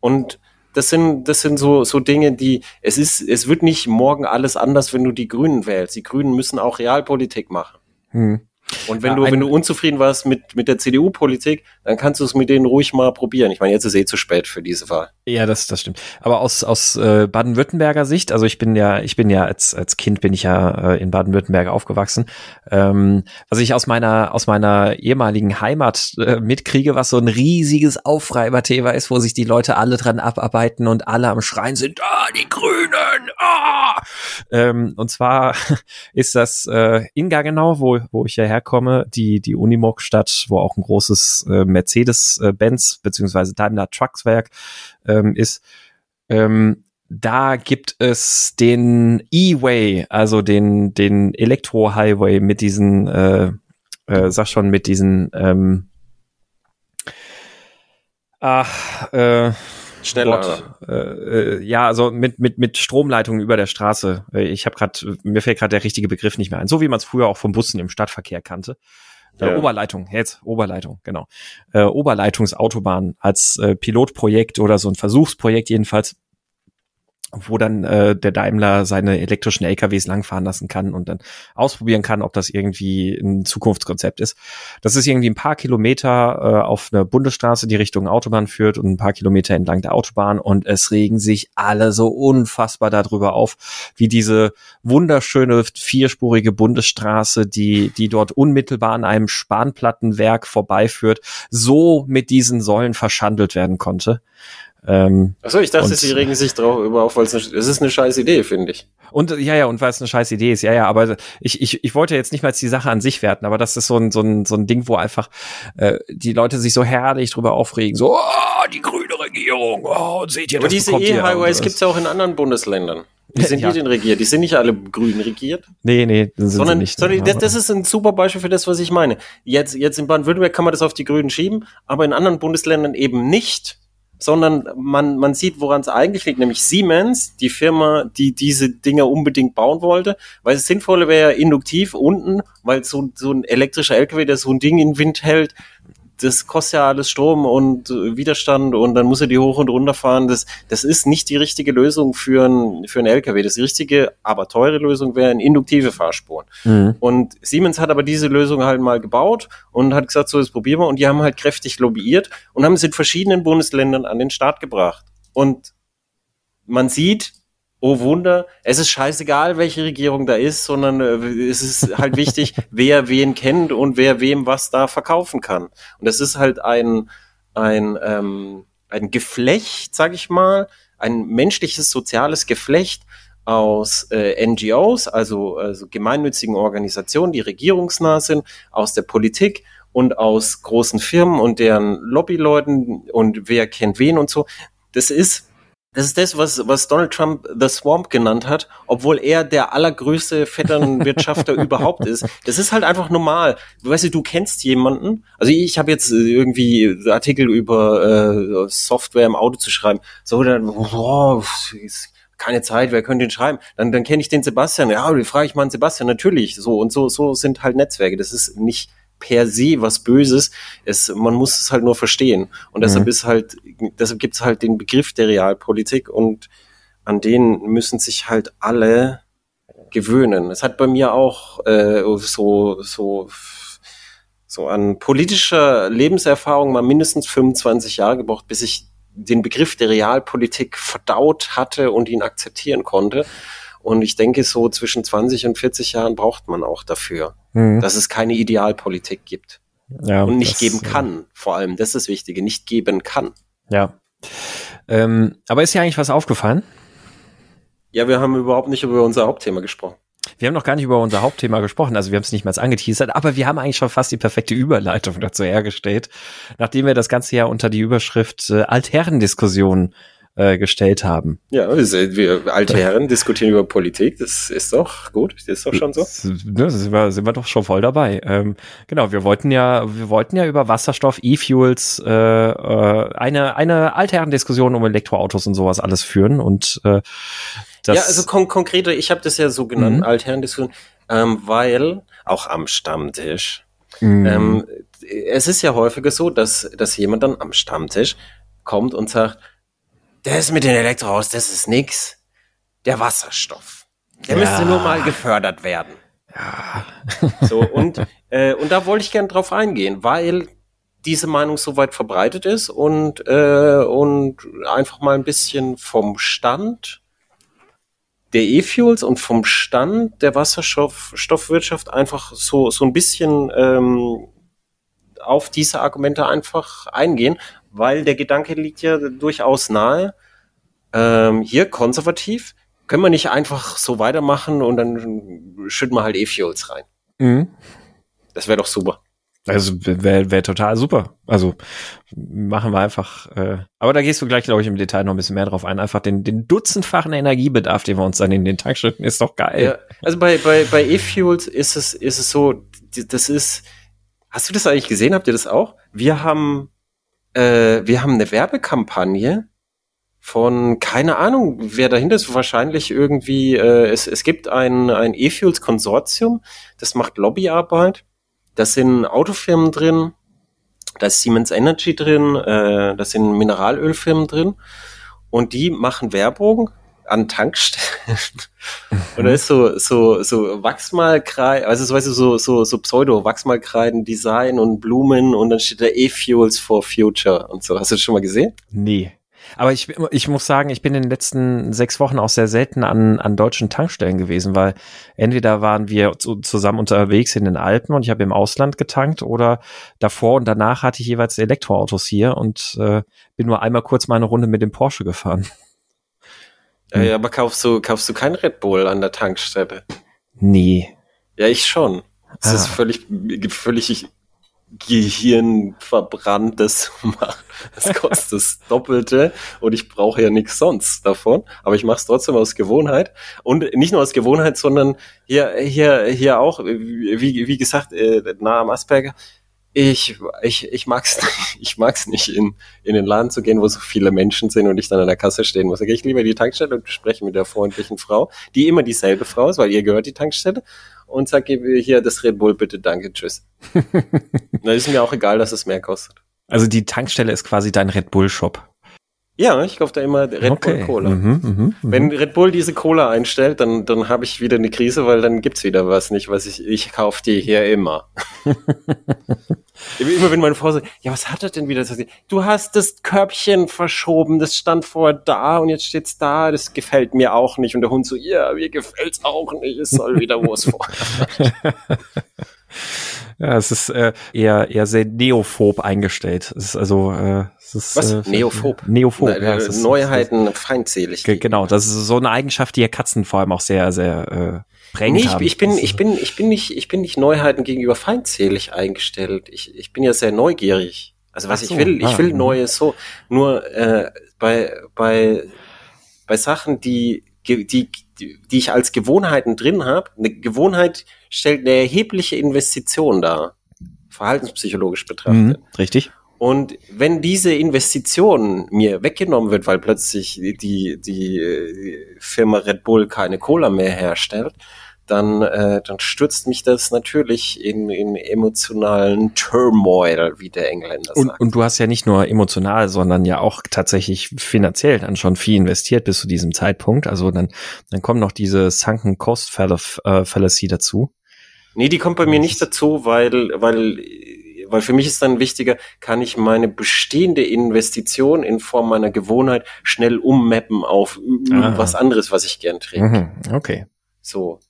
Und das sind, das sind so, so Dinge, die, es ist, es wird nicht morgen alles anders, wenn du die Grünen wählst. Die Grünen müssen auch Realpolitik machen. Hm. Und wenn ja, du, wenn du unzufrieden warst mit, mit der CDU-Politik, dann kannst du es mit denen ruhig mal probieren. Ich meine, jetzt ist eh zu spät für diese Wahl. Ja, das, das stimmt. Aber aus, aus äh, Baden-Württemberger Sicht, also ich bin ja, ich bin ja als, als Kind bin ich ja äh, in Baden-Württemberg aufgewachsen. Ähm, was ich aus meiner, aus meiner ehemaligen Heimat äh, mitkriege, was so ein riesiges Aufreiberthema ist, wo sich die Leute alle dran abarbeiten und alle am Schreien sind, ah, die Grünen, ah! Ähm, und zwar ist das äh, in Gaggenau, wo, wo ich ja herkomme, die, die Unimog-Stadt, wo auch ein großes äh, Mercedes-Benz beziehungsweise Daimler Truckswerk ähm, ist. Ähm, da gibt es den E-Way, also den, den Elektro-Highway mit diesen, äh, äh, sag schon, mit diesen, ähm, ach, äh, Schneller. Äh, äh, ja, also mit, mit, mit Stromleitungen über der Straße. Äh, ich habe gerade, mir fällt gerade der richtige Begriff nicht mehr ein. So wie man es früher auch vom Bussen im Stadtverkehr kannte. Äh, ja. Oberleitung, jetzt Oberleitung, genau. Äh, Oberleitungsautobahn als äh, Pilotprojekt oder so ein Versuchsprojekt jedenfalls wo dann äh, der Daimler seine elektrischen LKWs langfahren lassen kann und dann ausprobieren kann, ob das irgendwie ein Zukunftskonzept ist. Das ist irgendwie ein paar Kilometer äh, auf einer Bundesstraße, die Richtung Autobahn führt und ein paar Kilometer entlang der Autobahn und es regen sich alle so unfassbar darüber auf, wie diese wunderschöne vierspurige Bundesstraße, die die dort unmittelbar an einem Spanplattenwerk vorbeiführt, so mit diesen Säulen verschandelt werden konnte. Ähm, Achso, ich dachte, und, sie regen sich darüber auf, weil es es ist eine scheiß Idee, finde ich. Und ja, ja, und weil es eine scheiß Idee ist, ja, ja, aber ich, ich, ich wollte jetzt nicht mal die Sache an sich werten, aber das ist so ein, so ein, so ein Ding, wo einfach äh, die Leute sich so herrlich drüber aufregen, so, oh, die grüne Regierung, oh, seht ihr aber das? Aber diese E-Highways gibt's ja auch in anderen Bundesländern. Wie sind ja. die denn regiert? Die sind nicht alle grün regiert. Nee, nee, sind sondern, sie nicht. Sondern das, das ist ein super Beispiel für das, was ich meine. Jetzt, jetzt in Baden-Württemberg kann man das auf die Grünen schieben, aber in anderen Bundesländern eben nicht sondern man, man sieht, woran es eigentlich liegt, nämlich Siemens, die Firma, die diese Dinger unbedingt bauen wollte, weil es sinnvolle wäre induktiv unten, weil so, so ein elektrischer LKW, der so ein Ding in Wind hält, das kostet ja alles Strom und äh, Widerstand und dann muss er die hoch und runter fahren. Das, das ist nicht die richtige Lösung für ein, für ein LKW. Das richtige, aber teure Lösung wären induktive Fahrspuren. Mhm. Und Siemens hat aber diese Lösung halt mal gebaut und hat gesagt, so, das probieren wir. Und die haben halt kräftig lobbyiert und haben es in verschiedenen Bundesländern an den Start gebracht. Und man sieht, oh Wunder, es ist scheißegal, welche Regierung da ist, sondern äh, es ist halt wichtig, wer wen kennt und wer wem was da verkaufen kann. Und das ist halt ein, ein, ähm, ein Geflecht, sag ich mal, ein menschliches, soziales Geflecht aus äh, NGOs, also, also gemeinnützigen Organisationen, die regierungsnah sind, aus der Politik und aus großen Firmen und deren Lobbyleuten und wer kennt wen und so. Das ist das ist das, was, was Donald Trump The Swamp genannt hat, obwohl er der allergrößte Vetternwirtschafter überhaupt ist. Das ist halt einfach normal. Du weißt, du kennst jemanden. Also ich habe jetzt irgendwie Artikel über äh, Software im Auto zu schreiben. So dann, oh, keine Zeit, wer könnte den schreiben? Dann, dann kenne ich den Sebastian. Ja, frage ich mal an Sebastian. Natürlich. So und so, so sind halt Netzwerke. Das ist nicht per se was Böses. Es, man muss es halt nur verstehen. Und deshalb mhm. ist halt, deshalb gibt es halt den Begriff der Realpolitik und an den müssen sich halt alle gewöhnen. Es hat bei mir auch äh, so, so, so an politischer Lebenserfahrung mal mindestens 25 Jahre gebraucht, bis ich den Begriff der Realpolitik verdaut hatte und ihn akzeptieren konnte. Und ich denke, so zwischen 20 und 40 Jahren braucht man auch dafür, mhm. dass es keine Idealpolitik gibt. Ja, und nicht das, geben kann, vor allem. Das ist das Wichtige, nicht geben kann. Ja. Ähm, aber ist dir eigentlich was aufgefallen? Ja, wir haben überhaupt nicht über unser Hauptthema gesprochen. Wir haben noch gar nicht über unser Hauptthema gesprochen, also wir haben es nicht mal angeteasert, aber wir haben eigentlich schon fast die perfekte Überleitung dazu hergestellt, nachdem wir das ganze Jahr unter die Überschrift äh, Altherrendiskussion äh, gestellt haben. Ja, wir, alte Herren diskutieren über Politik, das ist doch gut, das ist doch schon so. Ne, sind, wir, sind wir doch schon voll dabei. Ähm, genau, wir wollten ja, wir wollten ja über Wasserstoff, E-Fuels, äh, äh, eine, eine Altherren-Diskussion um Elektroautos und sowas alles führen und äh, das ja, also kon konkreter, ich habe das ja so genannt, mhm. Altherren-Diskussion, ähm, weil auch am Stammtisch mhm. ähm, es ist ja häufiger so, dass, dass jemand dann am Stammtisch kommt und sagt, das mit den Elektroautos, das ist nix. Der Wasserstoff. Der ja. müsste nur mal gefördert werden. Ja. so, und, äh, und da wollte ich gerne drauf eingehen, weil diese Meinung so weit verbreitet ist und, äh, und einfach mal ein bisschen vom Stand der E-Fuels und vom Stand der Wasserstoffwirtschaft einfach so, so ein bisschen ähm, auf diese Argumente einfach eingehen, weil der Gedanke liegt ja durchaus nahe. Ähm, hier konservativ, können wir nicht einfach so weitermachen und dann schütten wir halt E-Fuels rein. Mhm. Das wäre doch super. Also wäre wär total super. Also machen wir einfach. Äh, aber da gehst du gleich, glaube ich, im Detail noch ein bisschen mehr drauf ein. Einfach den, den dutzendfachen Energiebedarf, den wir uns dann in den Tankschritten, ist doch geil. Ja, also bei, bei, bei E-Fuels ist es, ist es so, das ist, Hast du das eigentlich gesehen? Habt ihr das auch? Wir haben, äh, wir haben eine Werbekampagne von, keine Ahnung, wer dahinter ist, wahrscheinlich irgendwie, äh, es, es gibt ein, ein E-Fuels-Konsortium, das macht Lobbyarbeit. Da sind Autofirmen drin, da ist Siemens Energy drin, äh, da sind Mineralölfirmen drin und die machen Werbung an Tankstellen. und da ist so, so, so Wachsmalkreiden, also so, weißt du, so, so, so Pseudo-Wachsmalkreiden, Design und Blumen und dann steht da E-Fuels for Future und so. Hast du das schon mal gesehen? Nee. Aber ich, ich muss sagen, ich bin in den letzten sechs Wochen auch sehr selten an, an deutschen Tankstellen gewesen, weil entweder waren wir zu, zusammen unterwegs in den Alpen und ich habe im Ausland getankt oder davor und danach hatte ich jeweils Elektroautos hier und äh, bin nur einmal kurz mal eine Runde mit dem Porsche gefahren. Hm. Äh, aber kaufst du, kaufst du kein Red Bull an der Tankstelle? Nee. Ja, ich schon. Es ah. ist völlig, völlig Gehirnverbrannt, das macht. Das kostet das Doppelte und ich brauche ja nichts sonst davon. Aber ich mache es trotzdem aus Gewohnheit. Und nicht nur aus Gewohnheit, sondern hier, hier, hier auch, wie, wie gesagt, äh, nah am Asperger, ich, ich, ich mag's, ich mag's nicht, in, in den Laden zu gehen, wo so viele Menschen sind und ich dann an der Kasse stehen muss. Ich lieber in die Tankstelle und spreche mit der freundlichen Frau, die immer dieselbe Frau ist, weil ihr gehört die Tankstelle und sage hier das Red Bull bitte, danke, tschüss. da ist mir auch egal, dass es mehr kostet. Also die Tankstelle ist quasi dein Red Bull Shop. Ja, ich kaufe da immer Red okay. Bull Cola. Mhm, mh, mh. Wenn Red Bull diese Cola einstellt, dann, dann habe ich wieder eine Krise, weil dann gibt's wieder was nicht, was ich, ich kaufe die hier immer. immer wenn meine Frau sagt, ja, was hat er denn wieder? Du hast das Körbchen verschoben, das stand vorher da und jetzt steht's da, das gefällt mir auch nicht. Und der Hund so, ja, mir gefällt's auch nicht, es soll wieder wo es vor. Ja, es ist äh, eher eher sehr neophob eingestellt. Es ist also äh, es ist, Was? Äh, neophob? Neophob. Na, ja, ist, Neuheiten ist, feindselig. Genau, das ist so eine Eigenschaft, die ja Katzen vor allem auch sehr sehr äh, prägend nee, ich, haben. Ich bin ich bin ich bin nicht ich bin nicht Neuheiten gegenüber feindselig eingestellt. Ich ich bin ja sehr neugierig. Also was so, ich will, ah, ich will ah, Neues so. Nur äh, bei bei bei Sachen, die die, die, die ich als Gewohnheiten drin habe, eine Gewohnheit stellt eine erhebliche Investition dar, verhaltenspsychologisch betrachtet. Mhm, richtig. Und wenn diese Investition mir weggenommen wird, weil plötzlich die, die Firma Red Bull keine Cola mehr herstellt, dann, äh, dann stürzt mich das natürlich in, in emotionalen Turmoil, wie der Engländer und, sagt. Und du hast ja nicht nur emotional, sondern ja auch tatsächlich finanziell dann schon viel investiert bis zu diesem Zeitpunkt. Also dann, dann kommt noch diese Sunken Cost äh, Fallacy dazu. Nee, die kommt bei mir nicht dazu, weil, weil, weil für mich ist dann wichtiger, kann ich meine bestehende Investition in Form meiner Gewohnheit schnell ummappen auf ah. was anderes, was ich gern trinke. Mhm, okay. So.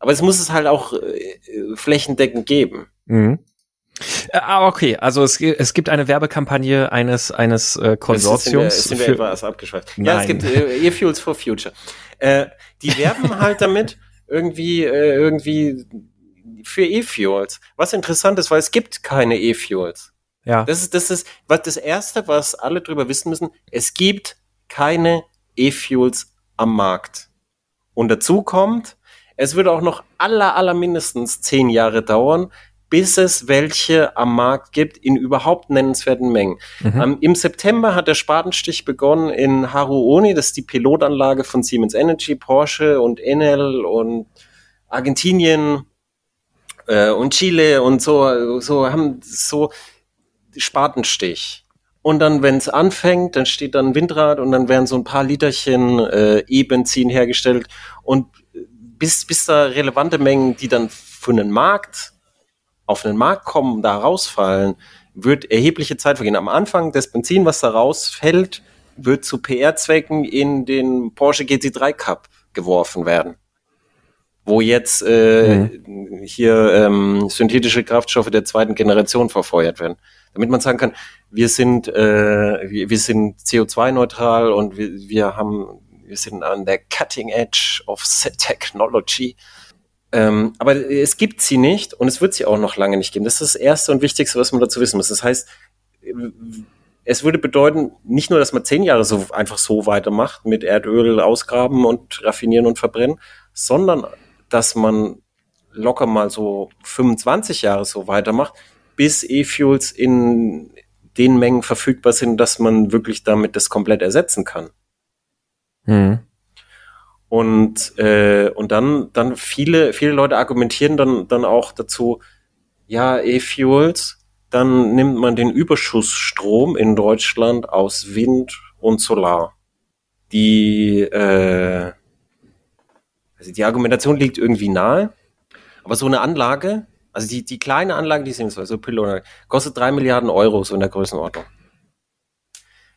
Aber es muss es halt auch äh, flächendeckend geben. Mhm. Äh, ah, okay. Also es, es gibt eine Werbekampagne eines eines äh, Konsortiums. Sind wir, sind wir etwas abgeschweift. Nein. Ja, es gibt äh, E-Fuels for Future. Äh, die werben halt damit irgendwie äh, irgendwie für E-Fuels. Was interessant ist, weil es gibt keine E-Fuels. Ja. Das ist, das ist, was das erste, was alle drüber wissen müssen. Es gibt keine E-Fuels am Markt. Und dazu kommt, es wird auch noch aller, aller mindestens zehn Jahre dauern, bis es welche am Markt gibt in überhaupt nennenswerten Mengen. Mhm. Ähm, Im September hat der Spatenstich begonnen in Haruoni, das ist die Pilotanlage von Siemens Energy, Porsche und Enel und Argentinien äh, und Chile und so, so haben so Spatenstich. Und dann, wenn es anfängt, dann steht dann ein Windrad und dann werden so ein paar Literchen äh, E-Benzin hergestellt. Und bis, bis da relevante Mengen, die dann für einen Markt auf den Markt kommen, da rausfallen, wird erhebliche Zeit vergehen. Am Anfang das Benzin, was da rausfällt, wird zu PR-Zwecken in den Porsche GT3 Cup geworfen werden. Wo jetzt äh, mhm. hier ähm, synthetische Kraftstoffe der zweiten Generation verfeuert werden. Damit man sagen kann, wir sind, äh, wir, wir sind CO2-neutral und wir, wir haben, wir sind an der Cutting Edge of Technology. Ähm, aber es gibt sie nicht und es wird sie auch noch lange nicht geben. Das ist das Erste und Wichtigste, was man dazu wissen muss. Das heißt, es würde bedeuten, nicht nur, dass man zehn Jahre so einfach so weitermacht mit Erdöl ausgraben und raffinieren und verbrennen, sondern dass man locker mal so 25 Jahre so weitermacht, bis E-Fuels in den Mengen verfügbar sind, dass man wirklich damit das komplett ersetzen kann. Mhm. Und, äh, und dann, dann viele, viele Leute argumentieren dann, dann auch dazu, ja, E-Fuels, dann nimmt man den Überschussstrom in Deutschland aus Wind und Solar. Die, äh, also die Argumentation liegt irgendwie nahe, aber so eine Anlage, also die, die kleine Anlage, die sind so, also Pylone, kostet drei Milliarden Euro, so in der Größenordnung.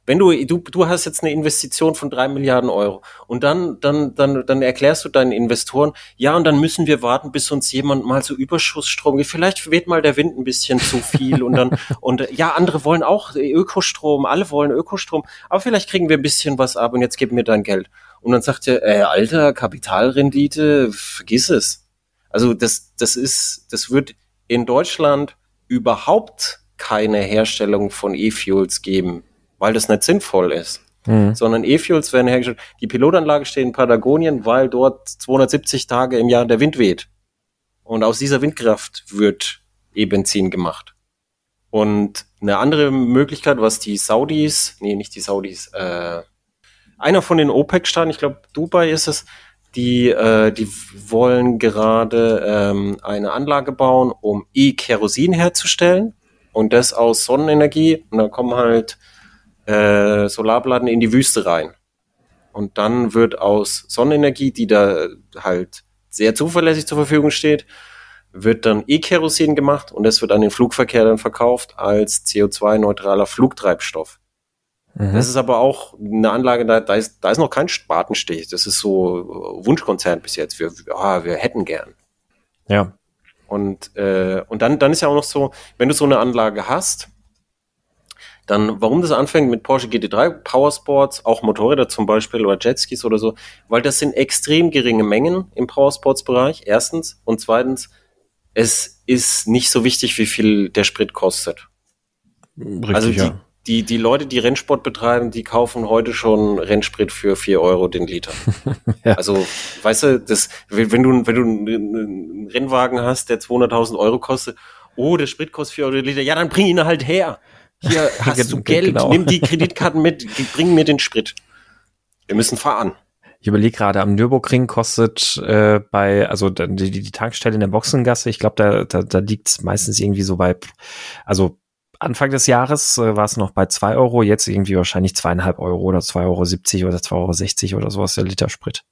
Wenn du, du, du hast jetzt eine Investition von drei Milliarden Euro und dann, dann, dann, dann erklärst du deinen Investoren, ja, und dann müssen wir warten, bis uns jemand mal so Überschussstrom gibt. Vielleicht weht mal der Wind ein bisschen zu viel und dann, und ja, andere wollen auch Ökostrom, alle wollen Ökostrom, aber vielleicht kriegen wir ein bisschen was ab und jetzt gib mir dein Geld. Und dann sagt er, äh, alter, Kapitalrendite, vergiss es. Also das, das ist, das wird in Deutschland überhaupt keine Herstellung von E-Fuels geben weil das nicht sinnvoll ist. Mhm. Sondern E-Fuels werden hergestellt. Die Pilotanlage steht in Patagonien, weil dort 270 Tage im Jahr der Wind weht. Und aus dieser Windkraft wird E-Benzin gemacht. Und eine andere Möglichkeit, was die Saudis, nee, nicht die Saudis, äh, einer von den OPEC-Staaten, ich glaube Dubai ist es, die, äh, die wollen gerade ähm, eine Anlage bauen, um E-Kerosin herzustellen und das aus Sonnenenergie. Und dann kommen halt äh, Solarplatten in die Wüste rein. Und dann wird aus Sonnenenergie, die da halt sehr zuverlässig zur Verfügung steht, wird dann E-Kerosin gemacht und das wird an den Flugverkehr dann verkauft als CO2-neutraler Flugtreibstoff. Mhm. Das ist aber auch eine Anlage, da, da, ist, da ist noch kein Spatenstich. Das ist so Wunschkonzern bis jetzt. Wir, ah, wir hätten gern. Ja. Und, äh, und dann, dann ist ja auch noch so, wenn du so eine Anlage hast, dann, warum das anfängt mit Porsche GT3, Powersports, auch Motorräder zum Beispiel oder Jetskis oder so, weil das sind extrem geringe Mengen im Powersports-Bereich, erstens. Und zweitens, es ist nicht so wichtig, wie viel der Sprit kostet. Richtig, also die, ja. die, die Leute, die Rennsport betreiben, die kaufen heute schon Rennsprit für vier Euro den Liter. ja. Also, weißt du, das, wenn du, wenn du einen Rennwagen hast, der 200.000 Euro kostet, oh, der Sprit kostet vier Euro den Liter, ja, dann bring ihn halt her hier hast du Geld, genau. nimm die Kreditkarten mit, bring mir den Sprit. Wir müssen fahren. Ich überlege gerade, am Nürburgring kostet äh, bei, also die, die Tankstelle in der Boxengasse, ich glaube, da, da, da liegt es meistens irgendwie so bei, also Anfang des Jahres äh, war es noch bei zwei Euro, jetzt irgendwie wahrscheinlich zweieinhalb Euro oder zwei Euro siebzig oder zwei Euro sechzig oder sowas der Liter Sprit.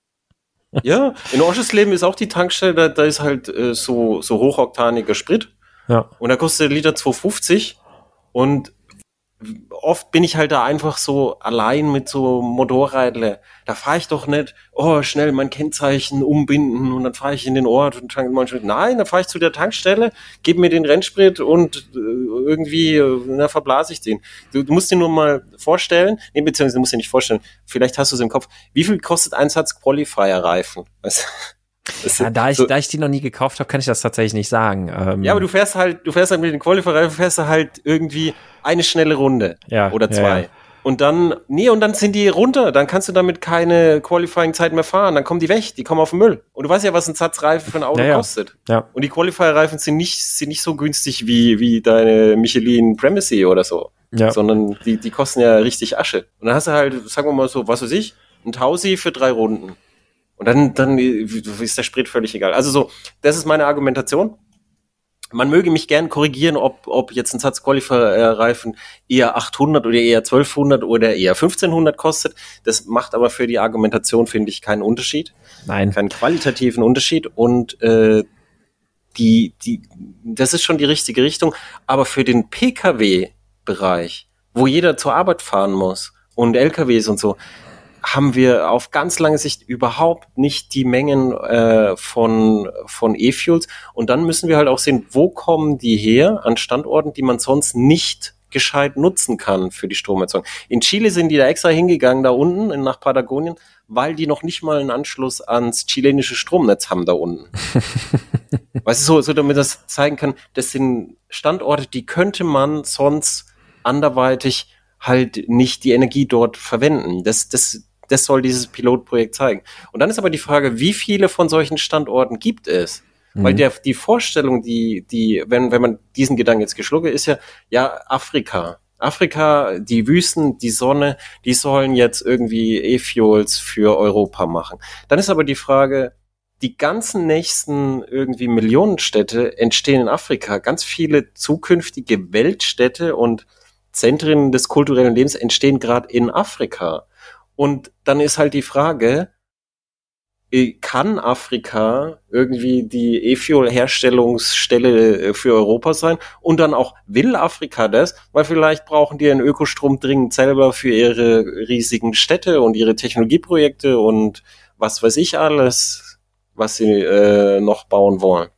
Ja, in Orschesleben ist auch die Tankstelle, da, da ist halt äh, so, so hochoktaniger Sprit. Ja. Und da kostet der Liter 2,50 und oft bin ich halt da einfach so allein mit so Motorradle. Da fahre ich doch nicht, oh, schnell mein Kennzeichen umbinden und dann fahre ich in den Ort und tanke manchmal. Nein, dann fahre ich zu der Tankstelle, gebe mir den Rennsprit und äh, irgendwie, äh, na, verblase ich den. Du, du, musst dir nur mal vorstellen, nee, beziehungsweise du musst dir nicht vorstellen, vielleicht hast du es im Kopf, wie viel kostet ein Satz Qualifier-Reifen? Ja, da, ich, so, da ich die noch nie gekauft habe, kann ich das tatsächlich nicht sagen. Ähm, ja, aber du fährst halt, du fährst halt mit den Qualifier, fährst du halt irgendwie eine schnelle Runde ja, oder zwei. Ja. Und dann, nee, und dann sind die runter. Dann kannst du damit keine Qualifying-Zeit mehr fahren. Dann kommen die weg, die kommen auf den Müll. Und du weißt ja, was ein Satz Reifen für ein Auto Ja, kostet. Ja. Und die Qualifier-Reifen sind nicht, sind nicht so günstig wie, wie deine Michelin Primacy oder so. Ja. Sondern die, die kosten ja richtig Asche. Und dann hast du halt, sagen wir mal so, was weiß ich, ein Tausi für drei Runden. Und dann, dann ist der Sprit völlig egal. Also so, das ist meine Argumentation. Man möge mich gern korrigieren, ob, ob jetzt ein Satz Qualifier-Reifen eher 800 oder eher 1200 oder eher 1500 kostet. Das macht aber für die Argumentation, finde ich, keinen Unterschied Nein. keinen qualitativen Unterschied und äh, die, die, das ist schon die richtige Richtung. Aber für den Pkw-Bereich, wo jeder zur Arbeit fahren muss und LKWs und so, haben wir auf ganz lange Sicht überhaupt nicht die Mengen äh, von, von E-Fuels. Und dann müssen wir halt auch sehen, wo kommen die her an Standorten, die man sonst nicht gescheit nutzen kann für die Stromerzeugung. In Chile sind die da extra hingegangen, da unten nach Patagonien, weil die noch nicht mal einen Anschluss ans chilenische Stromnetz haben da unten. weißt du, so, so damit das zeigen kann, das sind Standorte, die könnte man sonst anderweitig halt nicht die Energie dort verwenden. Das, das, das soll dieses Pilotprojekt zeigen. Und dann ist aber die Frage, wie viele von solchen Standorten gibt es? Weil Mhm. der, die Vorstellung, die, die, wenn, wenn man diesen Gedanken jetzt geschlucke, ist ja, ja, Afrika. Afrika, die Wüsten, die Sonne, die sollen jetzt irgendwie E-Fuels für Europa machen. Dann ist aber die Frage, die ganzen nächsten irgendwie Millionenstädte entstehen in Afrika. Ganz viele zukünftige Weltstädte und Zentren des kulturellen Lebens entstehen gerade in Afrika. Und dann ist halt die Frage, äh, kann Afrika irgendwie die E-Fuel-Herstellungsstelle äh, für Europa sein? Und dann auch, will Afrika das? Weil vielleicht brauchen die einen Ökostrom dringend selber für ihre riesigen Städte und ihre Technologieprojekte und was weiß ich alles, was sie äh, noch bauen wollen.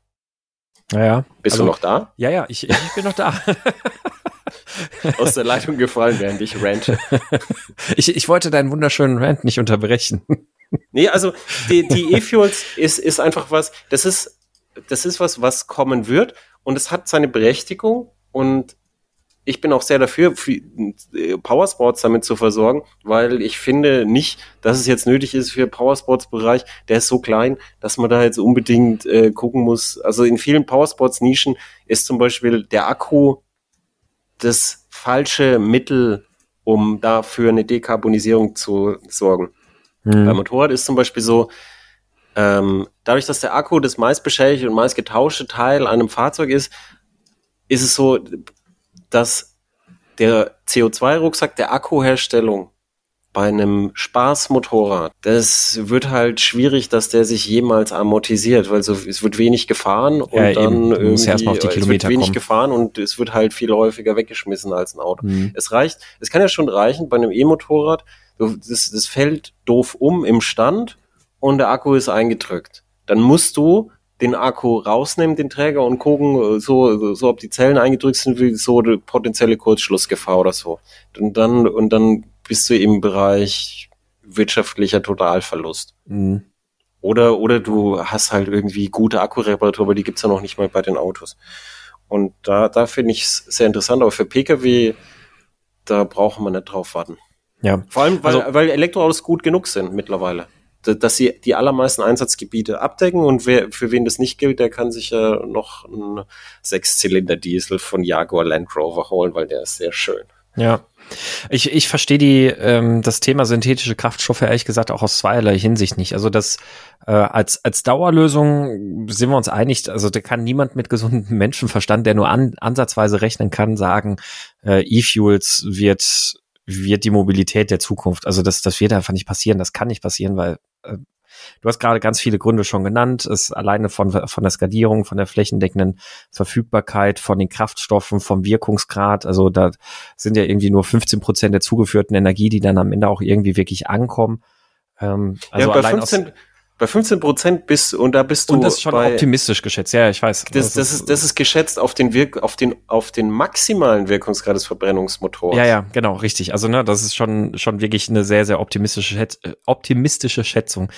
Ja, ja. Bist Also- du noch da? Ja, ja, ich, ich bin noch da. Aus der Leitung gefallen, während ich rante. ich, ich wollte deinen wunderschönen Rant nicht unterbrechen. Nee, also die, die E-Fuels ist, ist einfach was, das ist, das ist was, was kommen wird und es hat seine Berechtigung und ich bin auch sehr dafür, für, äh, Powersports damit zu versorgen, weil ich finde nicht, dass es jetzt nötig ist für Powersports-Bereich, der ist so klein, dass man da jetzt unbedingt äh, gucken muss. Also in vielen Powersports-Nischen ist zum Beispiel der Akku das falsche Mittel, um dafür eine Dekarbonisierung zu sorgen. Hm. Beim Motorrad ist zum Beispiel so, ähm, dadurch, dass der Akku das meist beschädigte und meist getauschte Teil an einem Fahrzeug ist, ist es so, dass der CO2-Rucksack der Akkuherstellung bei einem Spaßmotorrad, das wird halt schwierig, dass der sich jemals amortisiert, weil so, es wird wenig gefahren und Ja, dann irgendwie, mal auf die es Kilometer wird wenig kommen. gefahren und es wird halt viel häufiger weggeschmissen als ein Auto. Hm. Es reicht, es kann ja schon reichen bei einem E-Motorrad, das, das fällt doof um im Stand und der Akku ist eingedrückt. Dann musst du den Akku rausnehmen, den Träger, und gucken, äh, so, so ob die Zellen eingedrückt sind, wie so eine potenzielle Kurzschlussgefahr oder so. Und dann, und dann bist du im Bereich wirtschaftlicher Totalverlust. Hm. Oder, oder du hast halt irgendwie gute Akkureparatur, aber die gibt's ja noch nicht mal bei den Autos. Und da, da finde ich es sehr interessant, aber für Pkw, da brauchen wir nicht drauf warten. Ja. Vor allem, weil, Also- weil Elektroautos gut genug sind mittlerweile. Dass sie die allermeisten Einsatzgebiete abdecken und wer, für wen das nicht gilt, der kann sich ja noch einen Sechszylinder-Diesel von Jaguar Land Rover holen, weil der ist sehr schön. Ja. Ich, ich verstehe die ähm, das Thema synthetische Kraftstoffe ehrlich gesagt auch aus zweierlei Hinsicht nicht. Also das äh, als als Dauerlösung sind wir uns einig. Also da kann niemand mit gesundem Menschenverstand, der nur an, ansatzweise rechnen kann, sagen, äh, E-Fuels wird wird die Mobilität der Zukunft. Also das das wird einfach nicht passieren. Das kann nicht passieren, weil äh, Du hast gerade ganz viele Gründe schon genannt. Es alleine von, von der Skalierung, von der flächendeckenden Verfügbarkeit, von den Kraftstoffen, vom Wirkungsgrad. Also da sind ja irgendwie nur 15 Prozent der zugeführten Energie, die dann am Ende auch irgendwie wirklich ankommen. Ähm, also ja, bei allein aus, 15, bei 15 Prozent bist und da bist du und das ist schon bei, optimistisch geschätzt. Ja, ich weiß. das, das ist das ist geschätzt auf den Wirk auf den auf den maximalen Wirkungsgrad des Verbrennungsmotors. Ja, ja, genau, richtig. Also, ne, das ist schon, schon wirklich eine sehr, sehr optimistische, Schätz äh, optimistische Schätzung.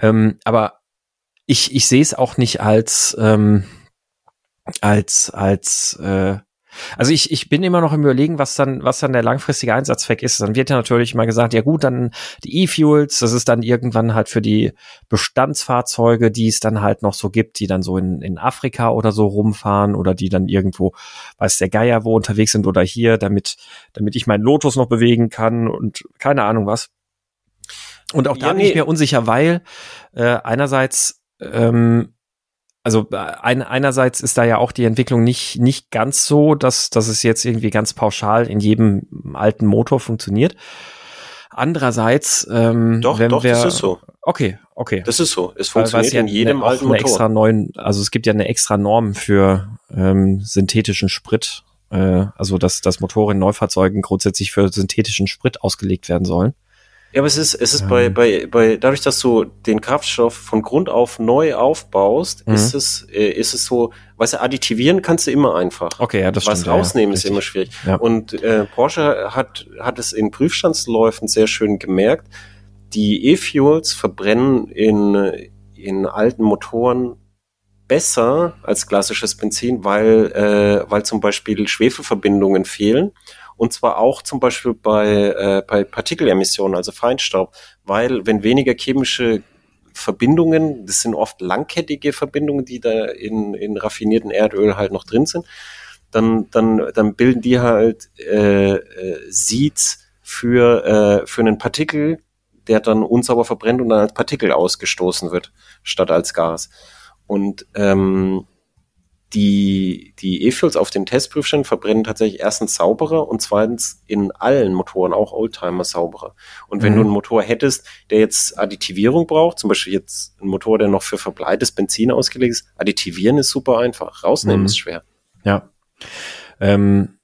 Ähm, aber ich, ich sehe es auch nicht als, ähm, als, als, äh, Also ich, ich bin immer noch im Überlegen, was dann, was dann der langfristige Einsatzzweck ist. Dann wird ja natürlich mal gesagt, ja gut, dann die E-Fuels, das ist dann irgendwann halt für die Bestandsfahrzeuge, die es dann halt noch so gibt, die dann so in, in Afrika oder so rumfahren oder die dann irgendwo, weiß der Geier wo unterwegs sind oder hier, damit, damit ich meinen Lotus noch bewegen kann und keine Ahnung was. Und auch da ja, bin ich mir unsicher, weil äh, einerseits ähm, also äh, ein, einerseits ist da ja auch die Entwicklung nicht, nicht ganz so, dass, dass es jetzt irgendwie ganz pauschal in jedem alten Motor funktioniert. Andererseits, ähm, doch, wenn doch, wir, das ist so. Okay, okay. Das ist so. Es funktioniert ja in jedem alten Motor. Extra neuen, also es gibt ja eine extra Norm für ähm, synthetischen Sprit, äh, also dass, dass Motoren in Neufahrzeugen grundsätzlich für synthetischen Sprit ausgelegt werden sollen. Ja, aber es ist, es ist ähm. bei, bei, bei, dadurch, dass du den Kraftstoff von Grund auf neu aufbaust, mhm. ist es, äh, ist es so, weißt du, additivieren kannst du immer einfach. Okay, ja, das Was stimmt. Was rausnehmen ja, ist immer schwierig. Ja. Und äh, Porsche hat, hat es in Prüfstandsläufen sehr schön gemerkt. Die E-Fuels verbrennen in, in alten Motoren besser als klassisches Benzin, weil, äh, weil zum Beispiel Schwefelverbindungen fehlen und zwar auch zum Beispiel bei, äh, bei Partikelemissionen, also Feinstaub, weil wenn weniger chemische Verbindungen, das sind oft langkettige Verbindungen, die da in, in raffinierten Erdöl halt noch drin sind, dann, dann, dann bilden die halt äh, äh, Seeds für, äh, für einen Partikel, der dann unsauber verbrennt und dann als Partikel ausgestoßen wird, statt als Gas. Und ähm, die, die E-Fuels auf den Testprüfständen verbrennen tatsächlich erstens sauberer und zweitens in allen Motoren, auch Oldtimer sauberer. Und wenn mhm. du einen Motor hättest, der jetzt Additivierung braucht, zum Beispiel jetzt ein Motor, der noch für verbleites Benzin ausgelegt ist, additivieren ist super einfach, rausnehmen mhm. ist schwer. Ja. Ähm,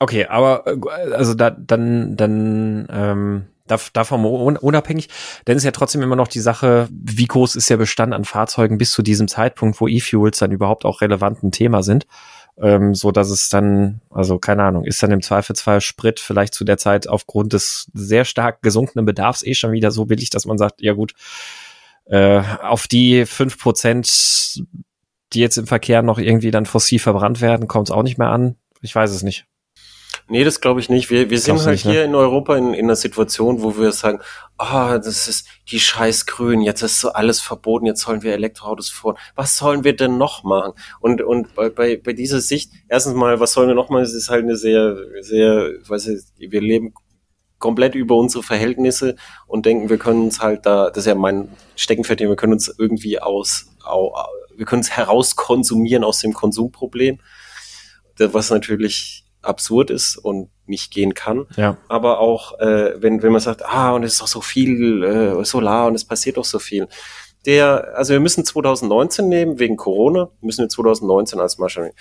okay, aber äh, also da, dann, dann ähm, davon unabhängig, denn es ist ja trotzdem immer noch die Sache, wie groß ist der Bestand an Fahrzeugen bis zu diesem Zeitpunkt, wo E-Fuels dann überhaupt auch relevant ein Thema sind, ähm, so dass es dann, also keine Ahnung, ist dann im Zweifelsfall Sprit vielleicht zu der Zeit aufgrund des sehr stark gesunkenen Bedarfs eh schon wieder so billig, dass man sagt, ja gut, äh, auf die fünf Prozent, die jetzt im Verkehr noch irgendwie dann fossil verbrannt werden, kommt es auch nicht mehr an. Ich weiß es nicht. Nee, das glaube ich nicht. Wir, wir sind halt nicht, ne? hier in Europa in, in einer Situation, wo wir sagen, ah, oh, das ist die scheiß Grün, jetzt ist so alles verboten, jetzt sollen wir Elektroautos fahren. Was sollen wir denn noch machen? Und, und bei, bei, bei dieser Sicht, erstens mal, was sollen wir noch machen? Es ist halt eine sehr, sehr, weiß ich, wir leben komplett über unsere Verhältnisse und denken, wir können uns halt da, das ist ja mein Steckenpferd, wir können uns irgendwie aus, wir können uns herauskonsumieren aus dem Konsumproblem, was natürlich absurd ist und nicht gehen kann. Ja. Aber auch, äh, wenn, wenn man sagt, ah, und es ist doch so viel äh, Solar und es passiert doch so viel. Der, also wir müssen 2019 nehmen, wegen Corona, müssen wir 2019 als Maschine.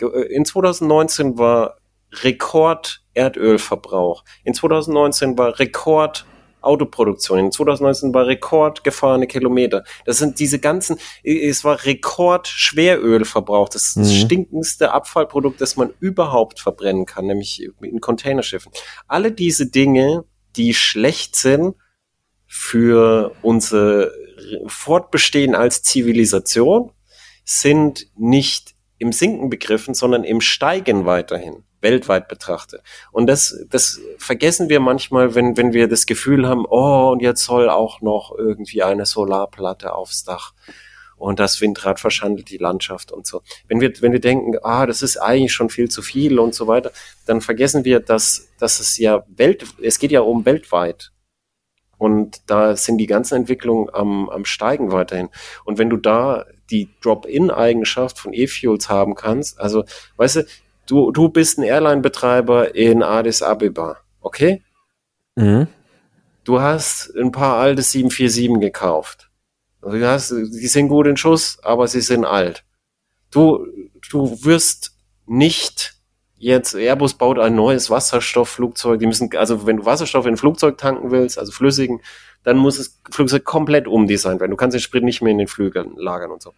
Äh, in 2019 war Rekord Erdölverbrauch. In 2019 war Rekord Autoproduktion. In 2019 war Rekord gefahrene Kilometer. Das sind diese ganzen, es war Rekord Schwerölverbrauch. Das ist das mhm. stinkendste Abfallprodukt, das man überhaupt verbrennen kann, nämlich in Containerschiffen. Alle diese Dinge, die schlecht sind für unser Fortbestehen als Zivilisation, sind nicht im Sinken begriffen, sondern im Steigen weiterhin weltweit betrachte. Und das, das vergessen wir manchmal, wenn, wenn wir das Gefühl haben, oh, und jetzt soll auch noch irgendwie eine Solarplatte aufs Dach und das Windrad verschandelt die Landschaft und so. Wenn wir, wenn wir denken, ah, das ist eigentlich schon viel zu viel und so weiter, dann vergessen wir, dass, dass es ja Welt, es geht ja um weltweit. Und da sind die ganzen Entwicklungen am, am Steigen weiterhin. Und wenn du da die Drop-in-Eigenschaft von E-Fuels haben kannst, also, weißt du, du, du bist ein Airline-Betreiber in Addis Abeba, okay? Mhm. Du hast ein paar alte 747 gekauft. Also du hast, die sind gut in Schuss, aber sie sind alt. Du, du wirst nicht jetzt, Airbus baut ein neues Wasserstoffflugzeug, die müssen, also wenn du Wasserstoff in ein Flugzeug tanken willst, also flüssigen, dann muss das Flugzeug komplett umdesignt werden. Du kannst den Sprit nicht mehr in den Flügeln lagern und so.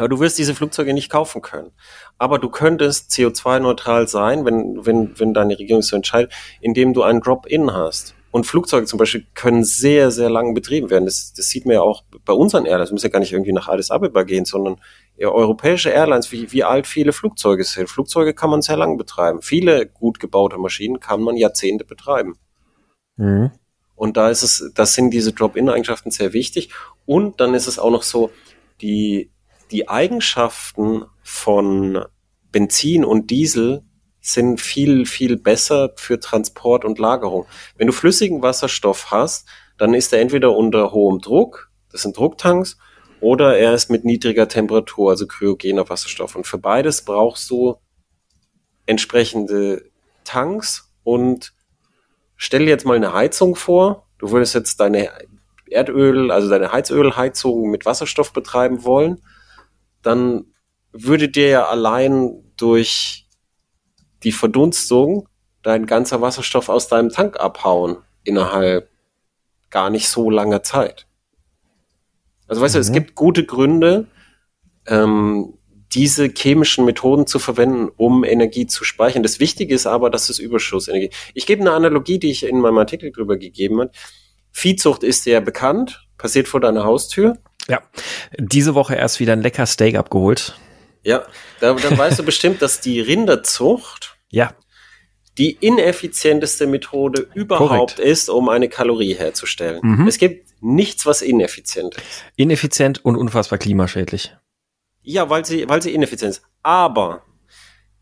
Aber du wirst diese Flugzeuge nicht kaufen können. Aber du könntest CO2-neutral sein, wenn, wenn, wenn deine Regierung so entscheidet, indem du einen Drop-In hast. Und Flugzeuge zum Beispiel können sehr, sehr lang betrieben werden. Das, das sieht man ja auch bei unseren Airlines. Das muss ja gar nicht irgendwie nach Addis Abeba gehen, sondern europäische Airlines, wie, wie alt viele Flugzeuge sind. Flugzeuge kann man sehr lang betreiben. Viele gut gebaute Maschinen kann man Jahrzehnte betreiben. Mhm. Und da ist es, das sind diese Drop-in-Eigenschaften sehr wichtig. Und dann ist es auch noch so, die, die Eigenschaften von Benzin und Diesel sind viel, viel besser für Transport und Lagerung. Wenn du flüssigen Wasserstoff hast, dann ist er entweder unter hohem Druck, das sind Drucktanks, oder er ist mit niedriger Temperatur, also kryogener Wasserstoff. Und für beides brauchst du entsprechende Tanks und stell dir jetzt mal eine Heizung vor. Du würdest jetzt deine Erdöl, also deine Heizölheizung mit Wasserstoff betreiben wollen, dann würde dir ja allein durch die Verdunstung dein ganzer Wasserstoff aus deinem Tank abhauen innerhalb gar nicht so langer Zeit. Also weißt mhm. du, es mhm. gibt gute Gründe, ähm, diese chemischen Methoden zu verwenden, um Energie zu speichern. Das Wichtige ist aber, dass es Überschussenergie. Ich gebe eine Analogie, die ich in meinem Artikel drüber gegeben habe. Viehzucht ist sehr bekannt, passiert vor deiner Haustür. Ja, diese Woche erst wieder ein lecker Steak abgeholt. Ja, da, dann weißt du bestimmt, dass die Rinderzucht ja. die ineffizienteste Methode überhaupt Korrekt. ist, um eine Kalorie herzustellen. Mhm. Es gibt nichts, was ineffizient ist. Ineffizient und unfassbar klimaschädlich. Ja, weil sie, weil sie ineffizient ist. Aber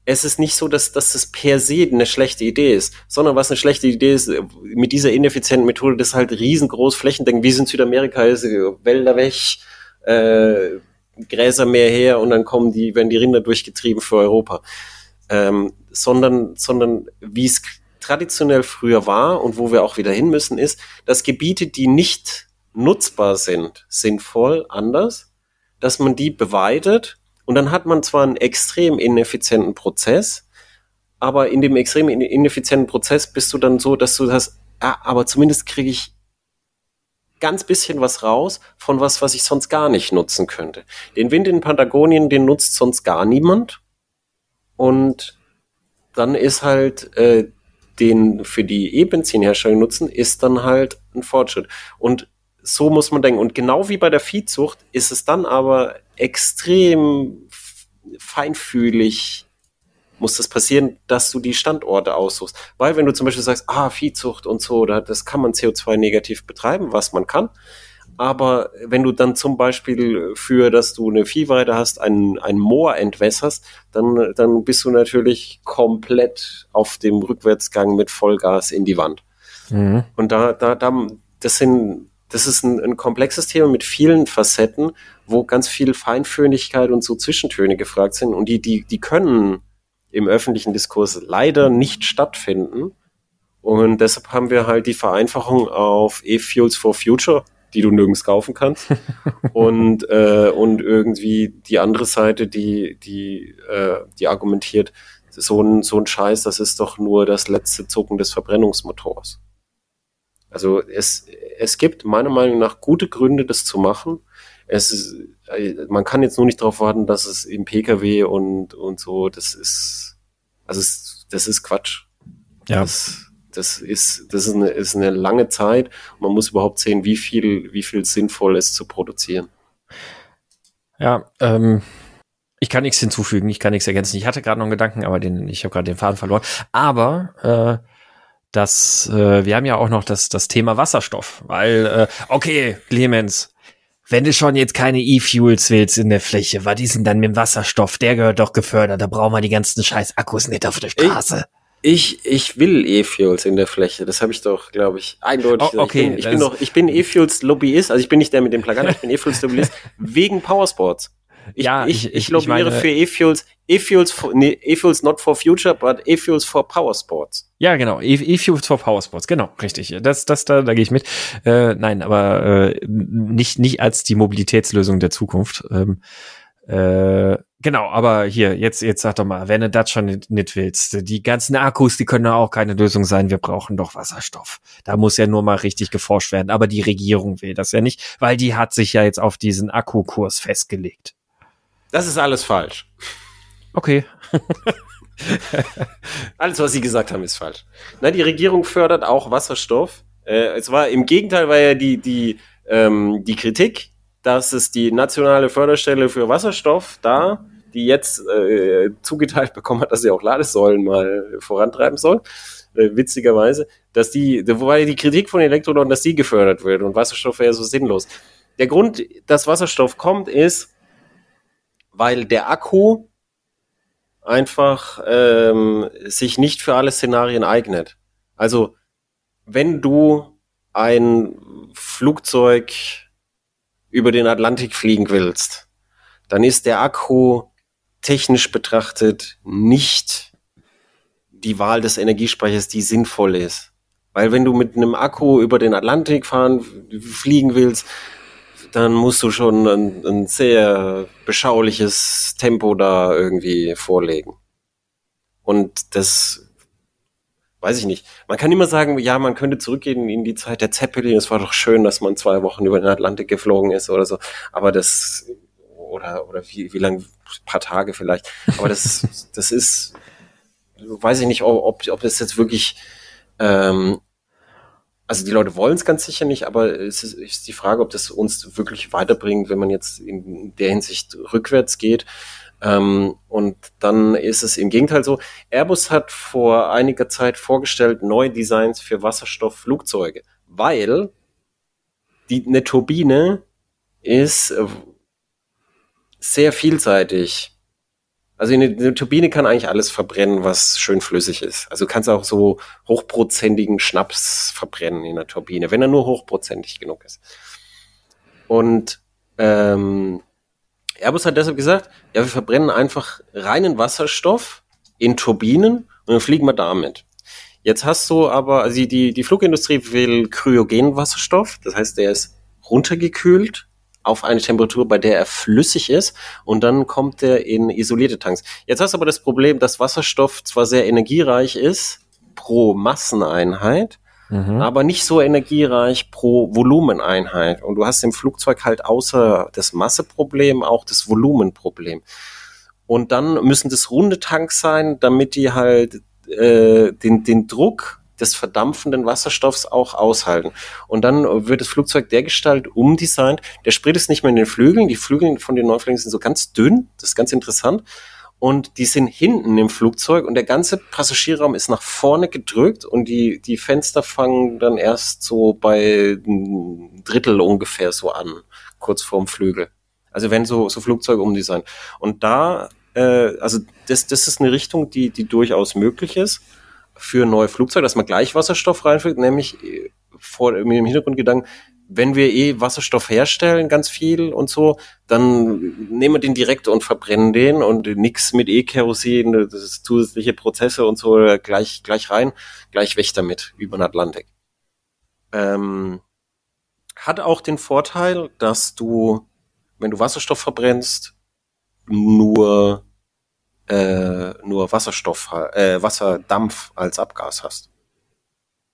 es ist nicht so, dass, dass das per se eine schlechte Idee ist, sondern was eine schlechte Idee ist, mit dieser ineffizienten Methode, das halt riesengroß flächendeckend, wie es in Südamerika ist, Wälder weg, äh, Gräser mehr her und dann kommen die, werden die Rinder durchgetrieben für Europa. Ähm, sondern, sondern wie es traditionell früher war und wo wir auch wieder hin müssen, ist, dass Gebiete, die nicht nutzbar sind, sinnvoll anders, dass man die beweidet und dann hat man zwar einen extrem ineffizienten Prozess, aber in dem extrem ineffizienten Prozess bist du dann so, dass du hast, ja, aber zumindest kriege ich ganz bisschen was raus von was, was ich sonst gar nicht nutzen könnte. Den Wind in Patagonien, den nutzt sonst gar niemand. Und dann ist halt äh, den für die E-Benzinherstellung nutzen, ist dann halt ein Fortschritt. Und so muss man denken. Und genau wie bei der Viehzucht ist es dann aber extrem feinfühlig muss das passieren, dass du die Standorte aussuchst. Weil wenn du zum Beispiel sagst, ah, Viehzucht und so, das kann man CO2 negativ betreiben, was man kann. Aber wenn du dann zum Beispiel für, dass du eine Viehweide hast, ein, ein Moor entwässerst, dann, dann bist du natürlich komplett auf dem Rückwärtsgang mit Vollgas in die Wand. Mhm. Und da, da, da, das sind, das ist ein, ein komplexes Thema mit vielen Facetten, wo ganz viel Feinfühligkeit und so Zwischentöne gefragt sind. Und die, die, die können im öffentlichen Diskurs leider nicht stattfinden. Und deshalb haben wir halt die Vereinfachung auf E-Fuels for Future, die du nirgends kaufen kannst. und, äh, und irgendwie die andere Seite, die, die, äh, die argumentiert, so ein, so ein Scheiß, das ist doch nur das letzte Zucken des Verbrennungsmotors. Also es, es gibt meiner Meinung nach gute Gründe, das zu machen. Es ist, äh, man kann jetzt nur nicht darauf warten, dass es im Pkw und, und so, das ist, also es, das ist Quatsch. Ja. Das, das ist, das ist eine, ist eine lange Zeit. Man muss überhaupt sehen, wie viel, wie viel sinnvoll ist zu produzieren. Ja, ähm, ich kann nichts hinzufügen, ich kann nichts ergänzen. Ich hatte gerade noch einen Gedanken, aber den, ich habe gerade den Faden verloren. Aber äh, das, äh, wir haben ja auch noch das, das Thema Wasserstoff, weil, äh, okay, Clemens, wenn du schon jetzt keine E-Fuels willst in der Fläche, was ist denn dann mit dem Wasserstoff? Der gehört doch gefördert. Da brauchen wir die ganzen scheiß Akkus nicht auf der Straße. Ich, ich will E-Fuels in der Fläche. Das habe ich doch, glaube ich, eindeutig. Oh, okay, ich bin, ich bin, noch, ich bin E-Fuels Lobbyist. Also ich bin nicht der mit dem Plakat, ich bin E-Fuels Lobbyist wegen Powersports. Ich, ja, ich, ich, ich lobbyiere meine, für E-Fuels, E-Fuels, nee, E-Fuels not for future, but E-Fuels for Power Sports. Ja, genau, e-, E-Fuels for Power Sports, genau, richtig. Das, das, da, da gehe ich mit. Äh, nein, aber äh, nicht, nicht als die Mobilitätslösung der Zukunft. Ähm, äh, genau, aber hier, jetzt, jetzt sag doch mal, wenn du das schon nicht, nicht willst, die ganzen Akkus, die können auch keine Lösung sein, wir brauchen doch Wasserstoff. Da muss ja nur mal richtig geforscht werden, aber die Regierung will das ja nicht, weil die hat sich ja jetzt auf diesen Akkukurs festgelegt. Das ist alles falsch. Okay. alles, was Sie gesagt haben, ist falsch. Na, die Regierung fördert auch Wasserstoff. Äh, es war im Gegenteil, war ja die, die, ähm, die Kritik, dass es die nationale Förderstelle für Wasserstoff da, die jetzt äh, zugeteilt bekommen hat, dass sie auch Ladesäulen mal vorantreiben soll, äh, witzigerweise, dass die, wobei die Kritik von Elektroleuten, dass die gefördert wird und Wasserstoff wäre so sinnlos. Der Grund, dass Wasserstoff kommt, ist, weil der Akku einfach ähm, sich nicht für alle Szenarien eignet. Also wenn du ein Flugzeug über den Atlantik fliegen willst, dann ist der Akku technisch betrachtet nicht die Wahl des Energiespeichers, die sinnvoll ist. Weil wenn du mit einem Akku über den Atlantik fahren, fliegen willst, dann musst du schon ein, ein sehr beschauliches Tempo da irgendwie vorlegen. Und das weiß ich nicht. Man kann immer sagen, ja, man könnte zurückgehen in die Zeit der Zeppelin. Es war doch schön, dass man zwei Wochen über den Atlantik geflogen ist oder so. Aber das, oder, oder wie, wie lange, paar Tage vielleicht. Aber das, das ist, weiß ich nicht, ob, ob es jetzt wirklich, ähm, also die Leute wollen es ganz sicher nicht, aber es ist, ist die Frage, ob das uns wirklich weiterbringt, wenn man jetzt in der Hinsicht rückwärts geht. Ähm, und dann ist es im Gegenteil so. Airbus hat vor einiger Zeit vorgestellt neue Designs für Wasserstoffflugzeuge, weil die, eine Turbine ist äh, sehr vielseitig. Also eine, eine, Turbine kann eigentlich alles verbrennen, was schön flüssig ist. Also du kannst auch so hochprozentigen Schnaps verbrennen in der Turbine, wenn er nur hochprozentig genug ist. Und ähm, Airbus hat deshalb gesagt, ja, wir verbrennen einfach reinen Wasserstoff in Turbinen und dann fliegen wir damit. Jetzt hast du aber, also die, die Flugindustrie will kryogenen Wasserstoff, das heißt, der ist runtergekühlt auf eine Temperatur, bei der er flüssig ist und dann kommt er in isolierte Tanks. Jetzt hast du aber das Problem, dass Wasserstoff zwar sehr energiereich ist pro Masseneinheit, mhm. aber nicht so energiereich pro Volumeneinheit. Und du hast im Flugzeug halt außer das Masseproblem auch das Volumenproblem. Und dann müssen das runde Tanks sein, damit die halt äh, den, den Druck des verdampfenden Wasserstoffs auch aushalten. Und dann wird das Flugzeug dergestalt umdesignt. Der Sprit ist nicht mehr in den Flügeln. Die Flügel von den Neuflingen sind so ganz dünn. Das ist ganz interessant und die sind hinten im Flugzeug und der ganze Passagierraum ist nach vorne gedrückt und die, die Fenster fangen dann erst so bei ein Drittel ungefähr so an, kurz vorm Flügel. Also wenn so, so Flugzeuge umdesignen. Und da, äh, also das, das ist eine Richtung, die, die durchaus möglich ist für neue Flugzeuge, dass man gleich Wasserstoff reinfügt, nämlich äh, vor, mit dem Hintergrundgedanken, wenn wir eh Wasserstoff herstellen, ganz viel und so, dann nehmen wir den direkt und verbrennen den und nix mit E-Kerosin, das ist zusätzliche Prozesse und so gleich, gleich rein, gleich weg damit über den Atlantik. Ähm, hat auch den Vorteil, dass du, wenn du Wasserstoff verbrennst, nur äh, nur Wasserstoff, äh, Wasserdampf als Abgas hast.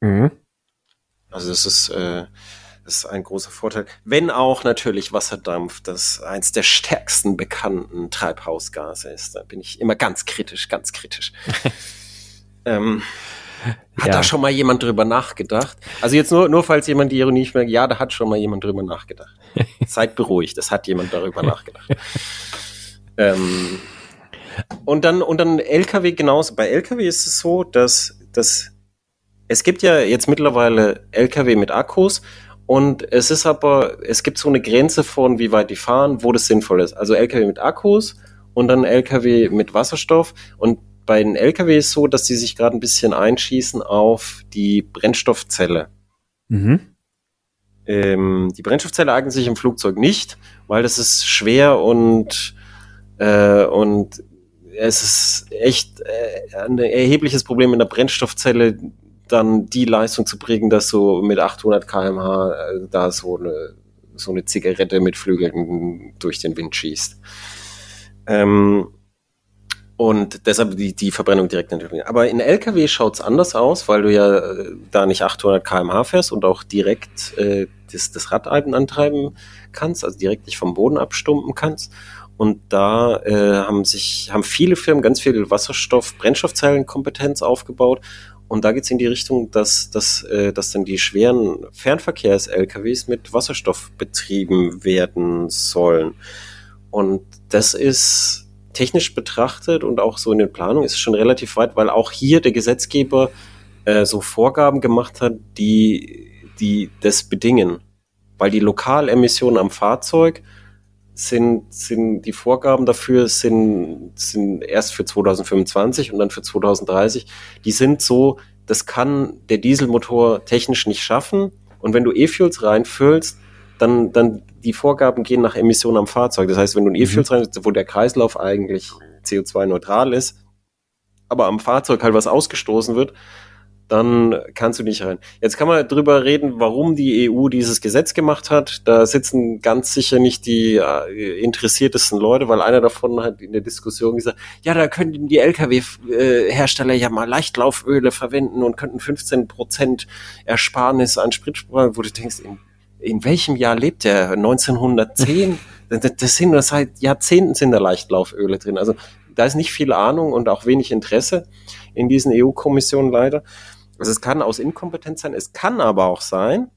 Mhm. Also das ist äh, das ist ein großer Vorteil. Wenn auch natürlich Wasserdampf das eins der stärksten bekannten Treibhausgase ist. Da bin ich immer ganz kritisch, ganz kritisch. ähm, hat ja. da schon mal jemand drüber nachgedacht? Also jetzt nur, nur falls jemand die Ironie merkt, ja, da hat schon mal jemand drüber nachgedacht. Seid beruhigt, es hat jemand darüber nachgedacht. ähm, und dann, und dann LKW genauso. Bei LKW ist es so, dass, dass es gibt ja jetzt mittlerweile LKW mit Akkus und es ist aber, es gibt so eine Grenze von, wie weit die fahren, wo das sinnvoll ist. Also LKW mit Akkus und dann LKW mit Wasserstoff. Und bei den LKW ist es so, dass die sich gerade ein bisschen einschießen auf die Brennstoffzelle. Mhm. Ähm, die Brennstoffzelle eignet sich im Flugzeug nicht, weil das ist schwer und, äh, und es ist echt äh, ein erhebliches Problem in der Brennstoffzelle, dann die Leistung zu bringen, dass du mit 800 kmh äh, da so eine, so eine Zigarette mit Flügeln durch den Wind schießt. Ähm, und deshalb die, die Verbrennung direkt natürlich. Aber in LKW schaut's anders aus, weil du ja äh, da nicht 800 kmh fährst und auch direkt äh, das, das Rad antreiben kannst, also direkt nicht vom Boden abstumpen kannst. Und da äh, haben sich haben viele Firmen ganz viel Wasserstoff, Brennstoffzellenkompetenz aufgebaut Und da geht es in die Richtung, dass, dass, äh, dass dann die schweren Fernverkehrs-LKWs mit Wasserstoff betrieben werden sollen. Und das ist technisch betrachtet und auch so in den Planungen ist schon relativ weit, weil auch hier der Gesetzgeber äh, so Vorgaben gemacht hat, die, die das bedingen. Weil die Lokalemissionen am Fahrzeug sind, sind die Vorgaben dafür sind, sind erst für 2025 und dann für 2030. Die sind so, das kann der Dieselmotor technisch nicht schaffen. Und wenn du E-Fuels reinfüllst, dann, dann die Vorgaben gehen nach Emissionen am Fahrzeug. Das heißt, wenn du ein E-Fuels mhm. rein, wo der Kreislauf eigentlich CO2-neutral ist, aber am Fahrzeug halt was ausgestoßen wird, dann kannst du nicht rein. Jetzt kann man drüber reden, warum die EU dieses Gesetz gemacht hat. Da sitzen ganz sicher nicht die äh, interessiertesten Leute, weil einer davon hat in der Diskussion gesagt, ja, da könnten die Lkw-Hersteller ja mal Leichtlauföle verwenden und könnten 15 Prozent Ersparnis an Spritspuren, wo du denkst, in, in welchem Jahr lebt der? 1910? das sind seit Jahrzehnten sind da Leichtlauföle drin. Also da ist nicht viel Ahnung und auch wenig Interesse in diesen EU-Kommissionen leider. Also es kann aus Inkompetenz sein, es kann aber auch sein,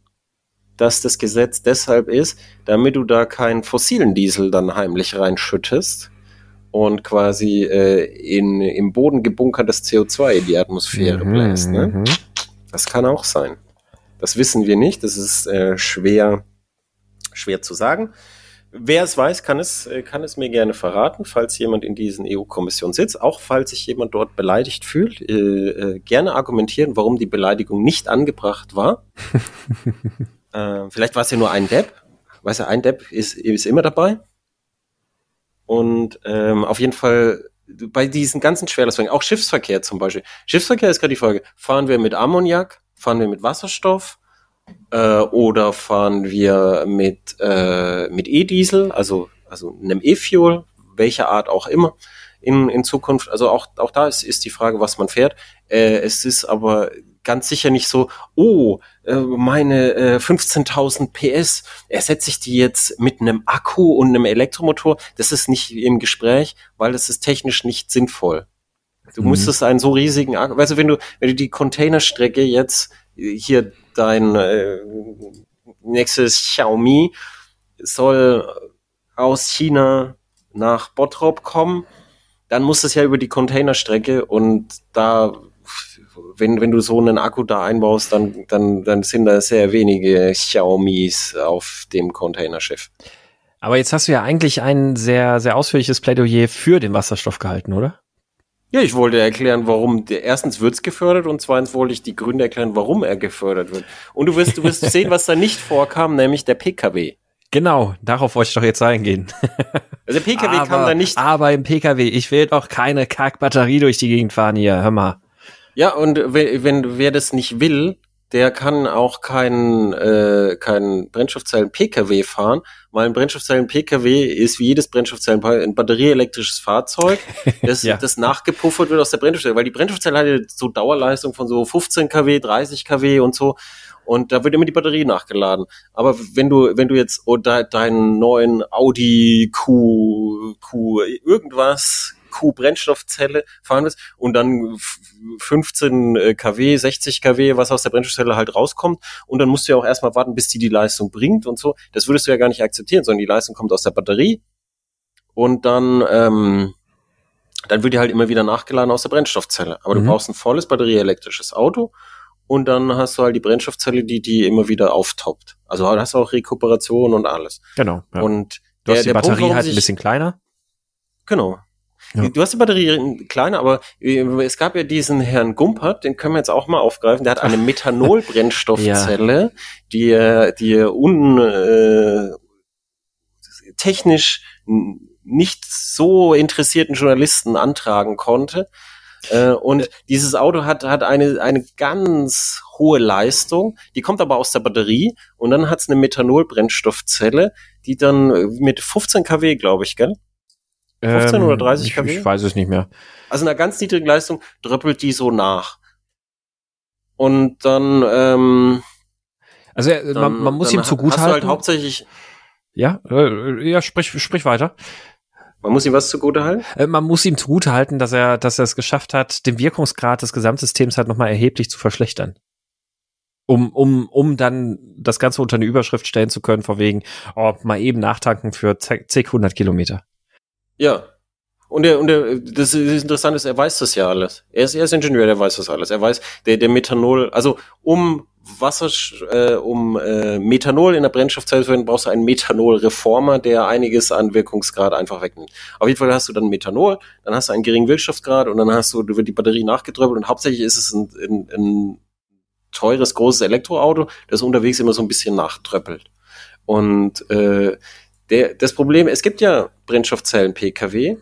dass das Gesetz deshalb ist, damit du da keinen fossilen Diesel dann heimlich reinschüttest und quasi äh, in, im Boden gebunkertes CO2 in die Atmosphäre mhm, bläst. Ne? Mhm. Das kann auch sein. Das wissen wir nicht, das ist äh, schwer, schwer zu sagen. Wer es weiß, kann es, äh, kann es mir gerne verraten, falls jemand in diesen EU-Kommissionen sitzt, auch falls sich jemand dort beleidigt fühlt, äh, äh, gerne argumentieren, warum die Beleidigung nicht angebracht war. äh, vielleicht war es ja nur ein Depp. Weißt du, ein Depp ist, ist immer dabei. Und ähm, auf jeden Fall bei diesen ganzen Schwerlastwagen, auch Schiffsverkehr zum Beispiel. Schiffsverkehr ist gerade die Frage, fahren wir mit Ammoniak, fahren wir mit Wasserstoff, äh, oder fahren wir mit, äh, mit E-Diesel, also, also einem E-Fuel, welcher Art auch immer in, in Zukunft. Also auch, auch da ist, ist die Frage, was man fährt. Äh, es ist aber ganz sicher nicht so, oh, äh, meine äh, 15.000 PS, ersetze ich die jetzt mit einem Akku und einem Elektromotor? Das ist nicht im Gespräch, weil das ist technisch nicht sinnvoll. Du mhm. müsstest einen so riesigen Akku, also wenn du, wenn du die Containerstrecke jetzt hier dein äh, nächstes Xiaomi soll aus China nach Bottrop kommen, dann muss es ja über die Containerstrecke und da, wenn, wenn du so einen Akku da einbaust, dann, dann, dann sind da sehr wenige Xiaomis auf dem Containerschiff. Aber jetzt hast du ja eigentlich ein sehr, sehr ausführliches Plädoyer für den Wasserstoff gehalten, oder? Ja, ich wollte erklären, warum. Erstens wird's gefördert und zweitens wollte ich die Gründe erklären, warum er gefördert wird. Und du wirst, du wirst sehen, was da nicht vorkam, nämlich der PKW. Genau, darauf wollte ich doch jetzt eingehen. Also der PKW aber, kam da nicht. Aber im PKW, ich will doch keine Kackbatterie durch die Gegend fahren hier, hör mal. Ja, und wenn, wenn wer das nicht will, der kann auch keinen äh, kein Brennstoffzellen-PKW fahren, weil ein Brennstoffzellen-PKW ist wie jedes Brennstoffzellen ein batterieelektrisches Fahrzeug, das, ja. das nachgepuffert wird aus der Brennstoffzelle, weil die Brennstoffzelle hat ja so Dauerleistung von so 15 kW, 30 kW und so und da wird immer die Batterie nachgeladen. Aber wenn du wenn du jetzt oh, deinen neuen Audi Q Q irgendwas Q-Brennstoffzelle fahren willst und dann 15 äh, kW, 60 kW, was aus der Brennstoffzelle halt rauskommt und dann musst du ja auch erstmal warten, bis die die Leistung bringt und so. Das würdest du ja gar nicht akzeptieren, sondern die Leistung kommt aus der Batterie und dann ähm, dann wird die halt immer wieder nachgeladen aus der Brennstoffzelle. Aber mhm. du brauchst ein volles batterieelektrisches Auto und dann hast du halt die Brennstoffzelle, die die immer wieder auftoppt. Also hast du auch Rekuperation und alles. Genau. Ja. Und du der, hast die Batterie Punkt, halt ein bisschen kleiner. Genau. Ja. Du hast die Batterie kleiner, aber äh, es gab ja diesen Herrn Gumpert, den können wir jetzt auch mal aufgreifen. Der hat eine Methanol-Brennstoffzelle, ja. die, die un, äh, technisch nicht so interessierten Journalisten antragen konnte. Äh, und dieses Auto hat, hat eine, eine ganz hohe Leistung, die kommt aber aus der Batterie und dann hat es eine Methanol-Brennstoffzelle, die dann mit 15 kW, glaube ich, gell? 15 ähm, oder 30 kW? Ich, ich weiß es nicht mehr. Also in einer ganz niedrigen Leistung dröppelt die so nach. Und dann, ähm, also dann, man, man muss ihm zugute halten. Hast du halt hauptsächlich. Ja, äh, ja, sprich, sprich weiter. Man muss ihm was zugutehalten? Äh, man muss ihm zugutehalten, dass er, dass er es geschafft hat, den Wirkungsgrad des Gesamtsystems halt nochmal erheblich zu verschlechtern. Um, um, um dann das Ganze unter eine Überschrift stellen zu können, vor wegen, oh, mal eben nachtanken für zig hundert Kilometer. Ja, und er, und er, das ist interessant, ist, er weiß das ja alles. Er ist, er ist Ingenieur, der weiß das alles. Er weiß, der, der Methanol, also um Wasser, äh, um äh, Methanol in der Brennstoffzelle zu verwenden, brauchst du einen Methanolreformer, der einiges an Wirkungsgrad einfach wegnimmt. Auf jeden Fall hast du dann Methanol, dann hast du einen geringen Wirkstoffgrad und dann hast du, du wird die Batterie nachgedröppelt und hauptsächlich ist es ein, ein, ein teures, großes Elektroauto, das unterwegs immer so ein bisschen nachtröppelt. Und äh, der, das Problem, es gibt ja Brennstoffzellen-Pkw,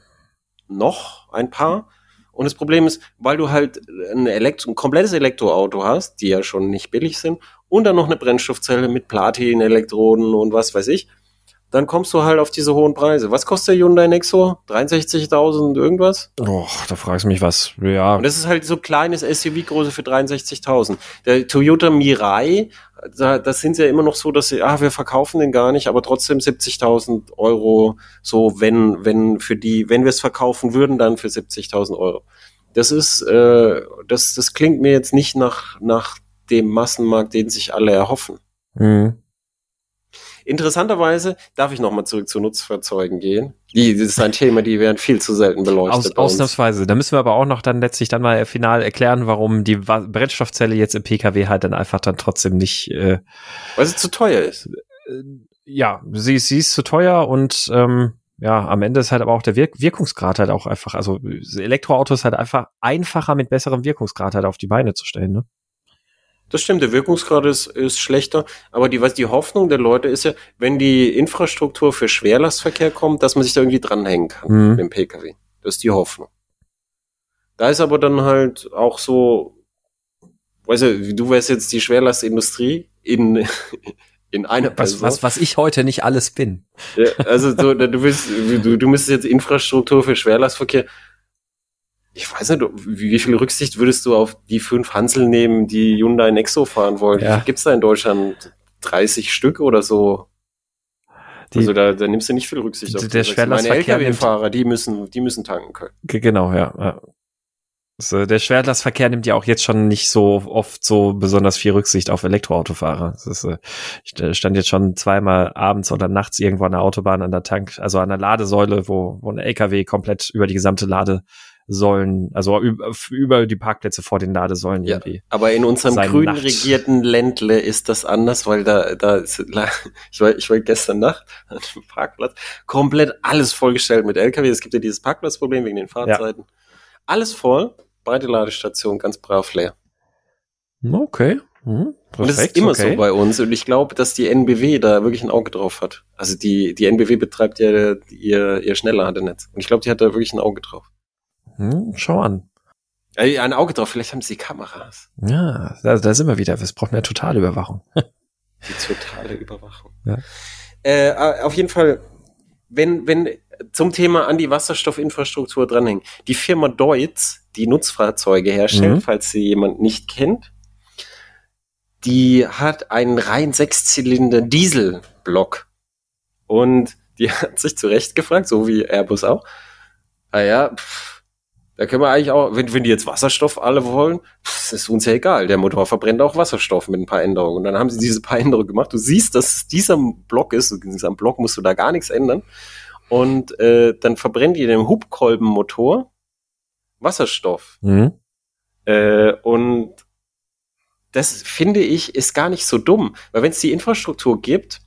noch ein paar. Und das Problem ist, weil du halt ein, Elektro, ein komplettes Elektroauto hast, die ja schon nicht billig sind, und dann noch eine Brennstoffzelle mit Platin-Elektroden und was weiß ich, dann kommst du halt auf diese hohen Preise. Was kostet der Hyundai Nexo? 63.000 irgendwas? Oh, da fragst du mich was. Ja. Und das ist halt so kleines SUV-Größe für 63.000. Der Toyota Mirai, da, das sind ja immer noch so, dass sie, ah, wir verkaufen den gar nicht, aber trotzdem 70.000 Euro, so wenn, wenn für die, wenn wir es verkaufen würden, dann für 70.000 Euro. Das ist, äh, das, das klingt mir jetzt nicht nach, nach dem Massenmarkt, den sich alle erhoffen. Mhm. Interessanterweise darf ich nochmal zurück zu Nutzfahrzeugen gehen. Die, das ist ein Thema, die werden viel zu selten beleuchtet. Aus, ausnahmsweise. Da müssen wir aber auch noch dann letztlich dann mal final erklären, warum die Brennstoffzelle jetzt im PKW halt dann einfach dann trotzdem nicht. Äh, Weil sie zu teuer ist. Äh, ja, sie, sie ist zu teuer und ähm, ja, am Ende ist halt aber auch der Wirk Wirkungsgrad halt auch einfach, also Elektroautos halt einfach einfacher mit besserem Wirkungsgrad halt auf die Beine zu stellen, ne? Das stimmt, der Wirkungsgrad ist, ist schlechter, aber die, was die Hoffnung der Leute ist ja, wenn die Infrastruktur für Schwerlastverkehr kommt, dass man sich da irgendwie dranhängen kann mhm. mit dem Pkw. Das ist die Hoffnung. Da ist aber dann halt auch so, weißt du, du wärst jetzt die Schwerlastindustrie in, in einer Person. Was, was, was ich heute nicht alles bin. Ja, also so, du willst, du, du müsstest jetzt Infrastruktur für Schwerlastverkehr ich weiß nicht, wie, viel Rücksicht würdest du auf die fünf Hansel nehmen, die Hyundai Nexo fahren wollen? Ja. Gibt es da in Deutschland 30 Stück oder so? Die, also da, da nimmst du nicht viel Rücksicht auf. Der Schwerlastverkehr Meine LKW-Fahrer, die müssen, die müssen tanken können. Genau, ja. Also der Schwerlastverkehr nimmt ja auch jetzt schon nicht so oft so besonders viel Rücksicht auf Elektroautofahrer. Ist, äh, ich stand jetzt schon zweimal abends oder nachts irgendwo an der Autobahn an der Tank, also an der Ladesäule, wo, wo ein LKW komplett über die gesamte Lade Säulen, also über, die Parkplätze vor den Ladesäulen ja, irgendwie. Aber in unserem grün Nacht. regierten Ländle ist das anders, weil da, da ist, ich war, ich war gestern Nacht an dem Parkplatz komplett alles vollgestellt mit LKW. Es gibt ja dieses Parkplatzproblem wegen den Fahrzeiten. Ja. Alles voll, breite Ladestation, ganz brav leer. Okay. Mhm. und das ist immer okay. so bei uns. Und ich glaube, dass die NBW da wirklich ein Auge drauf hat. Also die, die NBW betreibt ja ihr, ihr Schnellladennetz. Und ich glaube, die hat da wirklich ein Auge drauf. Hm, schau an. Ein Auge drauf, vielleicht haben sie Kameras. Ja, da, da sind wir wieder. Wir brauchen eine totale Überwachung. Die totale Überwachung. Ja. Äh, auf jeden Fall, wenn, wenn zum Thema an die Wasserstoffinfrastruktur dranhängen. Die Firma Deutz, die Nutzfahrzeuge herstellt, mhm. falls sie jemand nicht kennt, die hat einen rein Sechszylinder Dieselblock. Und die hat sich zu Recht gefragt, so wie Airbus auch. Ah ja, pff, da können wir eigentlich auch, wenn, wenn die jetzt Wasserstoff alle wollen, das ist uns ja egal. Der Motor verbrennt auch Wasserstoff mit ein paar Änderungen. Und dann haben sie diese paar Änderungen gemacht. Du siehst, dass es dieser Block ist. Diesem Block musst du da gar nichts ändern. Und äh, dann verbrennt in dem Hubkolbenmotor Wasserstoff. Mhm. Äh, und das finde ich ist gar nicht so dumm. Weil wenn es die Infrastruktur gibt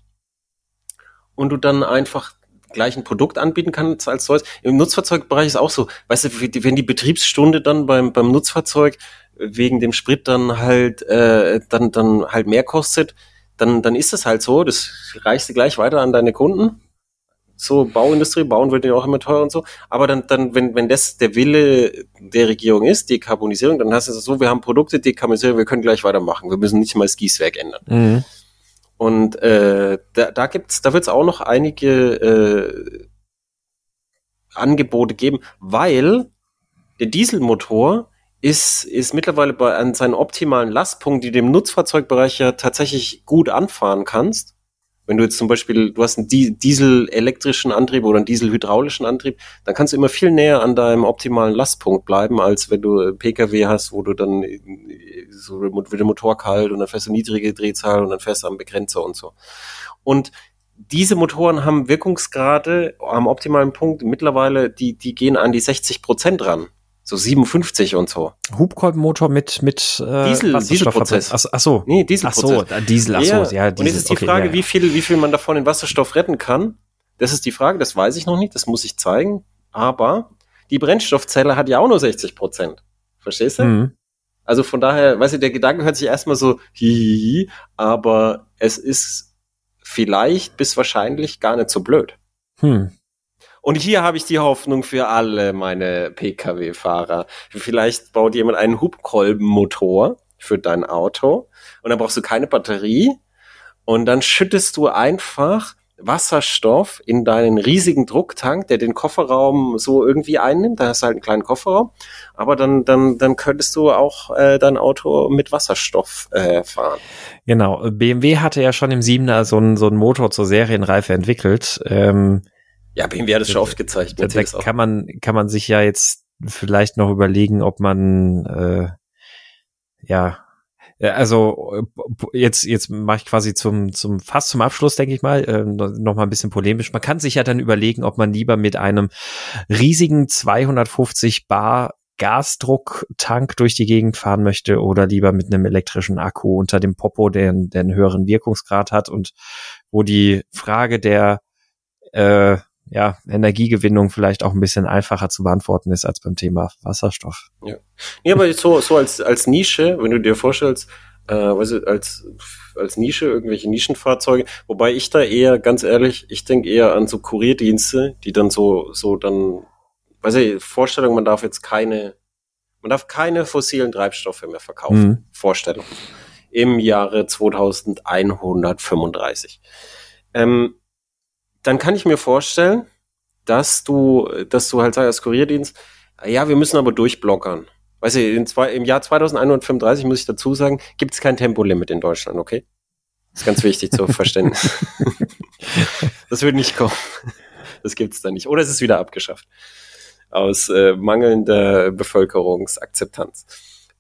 und du dann einfach gleich ein Produkt anbieten kannst als solches. Im Nutzfahrzeugbereich ist auch so, weißt du, wenn die Betriebsstunde dann beim, beim Nutzfahrzeug wegen dem Sprit dann halt, äh, dann, dann halt mehr kostet, dann, dann ist das halt so, das reichst du gleich weiter an deine Kunden. So Bauindustrie, bauen wird ja auch immer teuer und so. Aber dann, dann, wenn, wenn das der Wille der Regierung ist, Dekarbonisierung, dann heißt es so, wir haben Produkte, Dekarbonisierung, wir können gleich weitermachen. Wir müssen nicht mal das Gießwerk ändern. Mhm. Und äh, da, da gibt's, da wird's auch noch einige äh, Angebote geben, weil der Dieselmotor ist, ist mittlerweile bei an seinen optimalen Lastpunkt, die du im Nutzfahrzeugbereich ja tatsächlich gut anfahren kannst, Wenn du jetzt zum Beispiel, du hast einen Diesel-elektrischen Antrieb oder einen Diesel-hydraulischen Antrieb, dann kannst du immer viel näher an deinem optimalen Lastpunkt bleiben, als wenn du Pkw hast, wo du dann so wird der Motor kalt und dann fährst du niedrige Drehzahl und dann fährst du am Begrenzer und so. Und diese Motoren haben Wirkungsgrade am optimalen Punkt mittlerweile, die, die gehen an die 60 Prozent ran. So 57 und so. Hubkolbenmotor mit, mit äh, Diesel, Dieselprozess. Ach, ach so. Nee, Dieselprozess. Ach so, Diesel, ach so, ja, ja Diesel. Und jetzt ist die okay, Frage, ja, ja. wie viel, wie viel man davon in Wasserstoff retten kann. Das ist die Frage, das weiß ich noch nicht, das muss ich zeigen. Aber die Brennstoffzelle hat ja auch nur 60 Prozent. Verstehst du? Mhm. Also von daher, weißt du, der Gedanke hört sich erstmal so hihihi, aber es ist vielleicht bis wahrscheinlich gar nicht so blöd. Hm. Und hier habe ich die Hoffnung für alle meine Pkw-Fahrer. Vielleicht baut jemand einen Hubkolbenmotor für dein Auto und dann brauchst du keine Batterie und dann schüttest du einfach Wasserstoff in deinen riesigen Drucktank, der den Kofferraum so irgendwie einnimmt. Da hast du halt einen kleinen Kofferraum. Aber dann, dann, dann könntest du auch äh, dein Auto mit Wasserstoff äh, fahren. Genau. BMW hatte ja schon im Siebener so einen, so einen Motor zur Serienreife entwickelt. Ähm, ja, BMW hat es schon oft gezeigt. Da, da kann man, kann man sich ja jetzt vielleicht noch überlegen, ob man, äh, ja, also jetzt jetzt mache ich quasi zum zum fast zum Abschluss denke ich mal äh, noch mal ein bisschen polemisch. Man kann sich ja dann überlegen, ob man lieber mit einem riesigen 250 Bar Gasdrucktank durch die Gegend fahren möchte oder lieber mit einem elektrischen Akku unter dem Popo, der, der einen höheren Wirkungsgrad hat und wo die Frage der äh, ja, Energiegewinnung vielleicht auch ein bisschen einfacher zu beantworten ist als beim Thema Wasserstoff. Ja, ja aber so, so als, als Nische, wenn du dir vorstellst, äh, du, als, als Nische, irgendwelche Nischenfahrzeuge, wobei ich da eher, ganz ehrlich, ich denke eher an so Kurierdienste, die dann so, so dann, weiß ich, Vorstellung, man darf jetzt keine, man darf keine fossilen Treibstoffe mehr verkaufen. Mhm. Vorstellung. Im Jahre 2135. Ähm, dann kann ich mir vorstellen, dass du, dass du halt sagst als Kurierdienst, ja, wir müssen aber durchblockern. Weißt du, zwei, im Jahr 2135 muss ich dazu sagen, gibt es kein Tempolimit in Deutschland, okay? Das ist ganz wichtig zu verstehen. das wird nicht kommen. Das gibt's da nicht. Oder es ist wieder abgeschafft. Aus äh, mangelnder Bevölkerungsakzeptanz.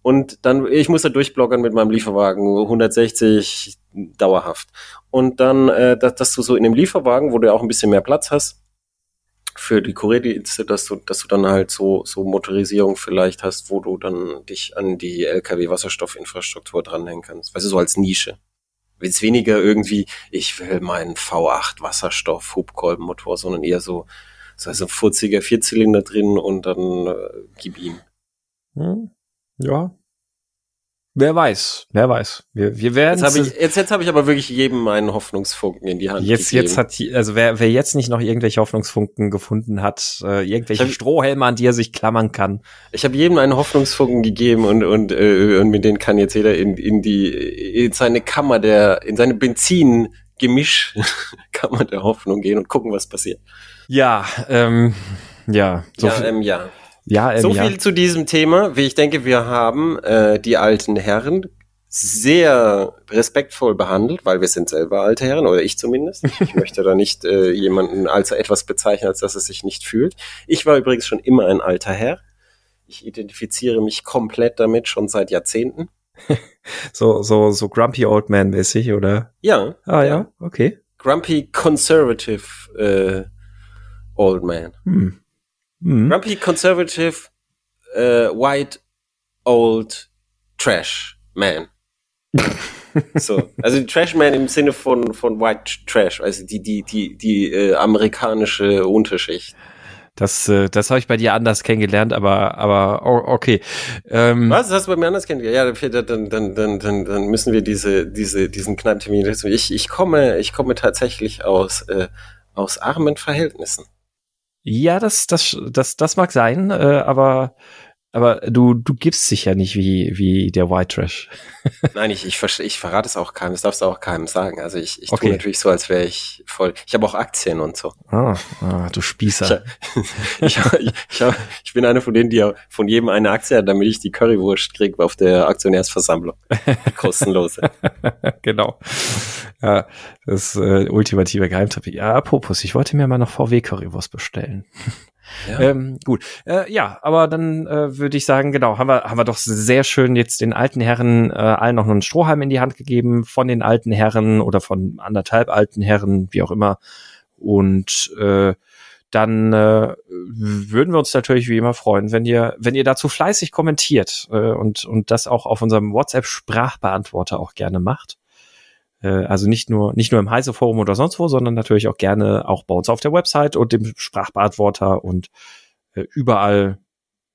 Und dann, ich muss da durchblockern mit meinem Lieferwagen, 160 dauerhaft. Und dann, äh, dass, dass du so in dem Lieferwagen, wo du auch ein bisschen mehr Platz hast, für die Kurierdienste, dass du, dass du dann halt so, so Motorisierung vielleicht hast, wo du dann dich an die LKW-Wasserstoffinfrastruktur dranhängen kannst. Weißt du, so als Nische. Jetzt weniger irgendwie, ich will meinen V8 Wasserstoff Hubkolbenmotor, sondern eher so, so ein furziger Vierzylinder drin und dann äh, gib ihm. Hm. Ja, Wer weiß, wer weiß. Wir, wir werden. Jetzt habe ich, jetzt, jetzt hab ich aber wirklich jedem einen Hoffnungsfunken in die Hand Jetzt, gegeben. jetzt hat, also wer, wer jetzt nicht noch irgendwelche Hoffnungsfunken gefunden hat, äh, irgendwelche hab, Strohhelme, an die er sich klammern kann. Ich habe jedem einen Hoffnungsfunken gegeben und und äh, und mit denen kann jetzt jeder in in die in seine Kammer der in seine Benzingemisch Kammer der Hoffnung gehen und gucken, was passiert. Ja, ähm, ja, so ja, ähm, ja. Ja, ähm, so viel ja. zu diesem Thema. Wie ich denke, wir haben äh, die alten Herren sehr respektvoll behandelt, weil wir sind selber alte Herren, oder ich zumindest. Ich möchte da nicht äh, jemanden als etwas bezeichnen, als dass es sich nicht fühlt. Ich war übrigens schon immer ein alter Herr. Ich identifiziere mich komplett damit, schon seit Jahrzehnten. so, so, so Grumpy Old Man mäßig, oder? Ja. Ah, ja, okay. Grumpy Conservative äh, Old Man. Hm. Mhm. Grumpy Conservative uh, White Old Trash Man. so, also Trash Man im Sinne von von White Trash, also die die die die äh, amerikanische Unterschicht. Das, äh, das habe ich bei dir anders kennengelernt, aber, aber okay. Ähm, Was? Das hast du bei mir anders kennengelernt? Ja, dann, dann, dann, dann, dann müssen wir diese, diese, diesen Kneipentermin. Ich, ich komme, ich komme tatsächlich aus, äh, aus armen Verhältnissen. Ja, das, das, das, das mag sein, äh, aber aber du, du gibst dich ja nicht wie, wie der White Trash. Nein, ich, ich, ich verrate es auch keinem, das darfst du auch keinem sagen. Also ich, ich okay. tue natürlich so, als wäre ich voll. Ich habe auch Aktien und so. Ah, ah du Spießer. Ich, ich, ich, hab, ich bin einer von denen, die von jedem eine Aktie hat, damit ich die Currywurst kriege auf der Aktionärsversammlung. Kostenlose. genau. Ja, das äh, ultimative Geheimtipp. Ja, apropos, ich wollte mir mal noch VW Currywurst bestellen. Ähm, gut, äh, ja, aber dann äh, würde ich sagen, genau, haben wir, haben wir doch sehr schön jetzt den alten Herren äh, allen noch einen Strohhalm in die Hand gegeben, von den alten Herren oder von anderthalb alten Herren, wie auch immer. Und äh, dann äh, würden wir uns natürlich wie immer freuen, wenn ihr, wenn ihr dazu fleißig kommentiert äh, und, und das auch auf unserem WhatsApp-Sprachbeantworter auch gerne macht. Äh, also nicht nur, nicht nur im Heise Forum oder sonst wo, sondern natürlich auch gerne auch bei uns auf der Website und dem Sprachbeantworter und äh, überall,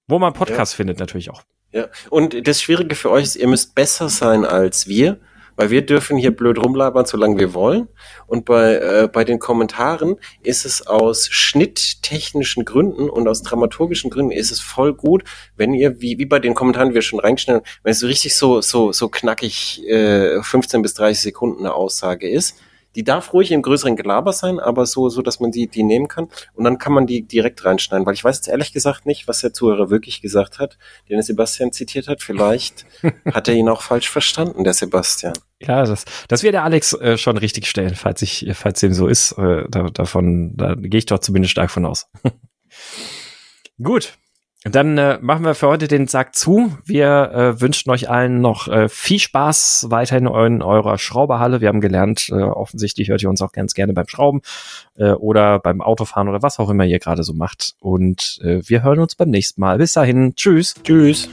wo man Podcasts ja. findet, natürlich auch. Ja, und das Schwierige für euch ist, ihr müsst besser sein als wir weil wir dürfen hier blöd rumlabern, solange wir wollen. Und bei, äh, bei den Kommentaren ist es aus schnitttechnischen Gründen und aus dramaturgischen Gründen ist es voll gut, wenn ihr, wie, wie bei den Kommentaren, die wir schon reinstellen, wenn es so richtig so, so, so knackig äh, 15 bis 30 Sekunden eine Aussage ist, die darf ruhig im größeren Gelaber sein, aber so, so, dass man die, die nehmen kann. Und dann kann man die direkt reinschneiden, weil ich weiß jetzt ehrlich gesagt nicht, was der Zuhörer wirklich gesagt hat, den der Sebastian zitiert hat. Vielleicht hat er ihn auch falsch verstanden, der Sebastian. Ja, das, das wird der Alex äh, schon richtig stellen, falls ich, falls dem so ist. Äh, da, davon, da gehe ich doch zumindest stark von aus. Gut, dann äh, machen wir für heute den Sack zu. Wir äh, wünschen euch allen noch äh, viel Spaß weiterhin in eurer Schrauberhalle. Wir haben gelernt, äh, offensichtlich hört ihr uns auch ganz gerne beim Schrauben äh, oder beim Autofahren oder was auch immer ihr gerade so macht. Und äh, wir hören uns beim nächsten Mal. Bis dahin. Tschüss. Tschüss.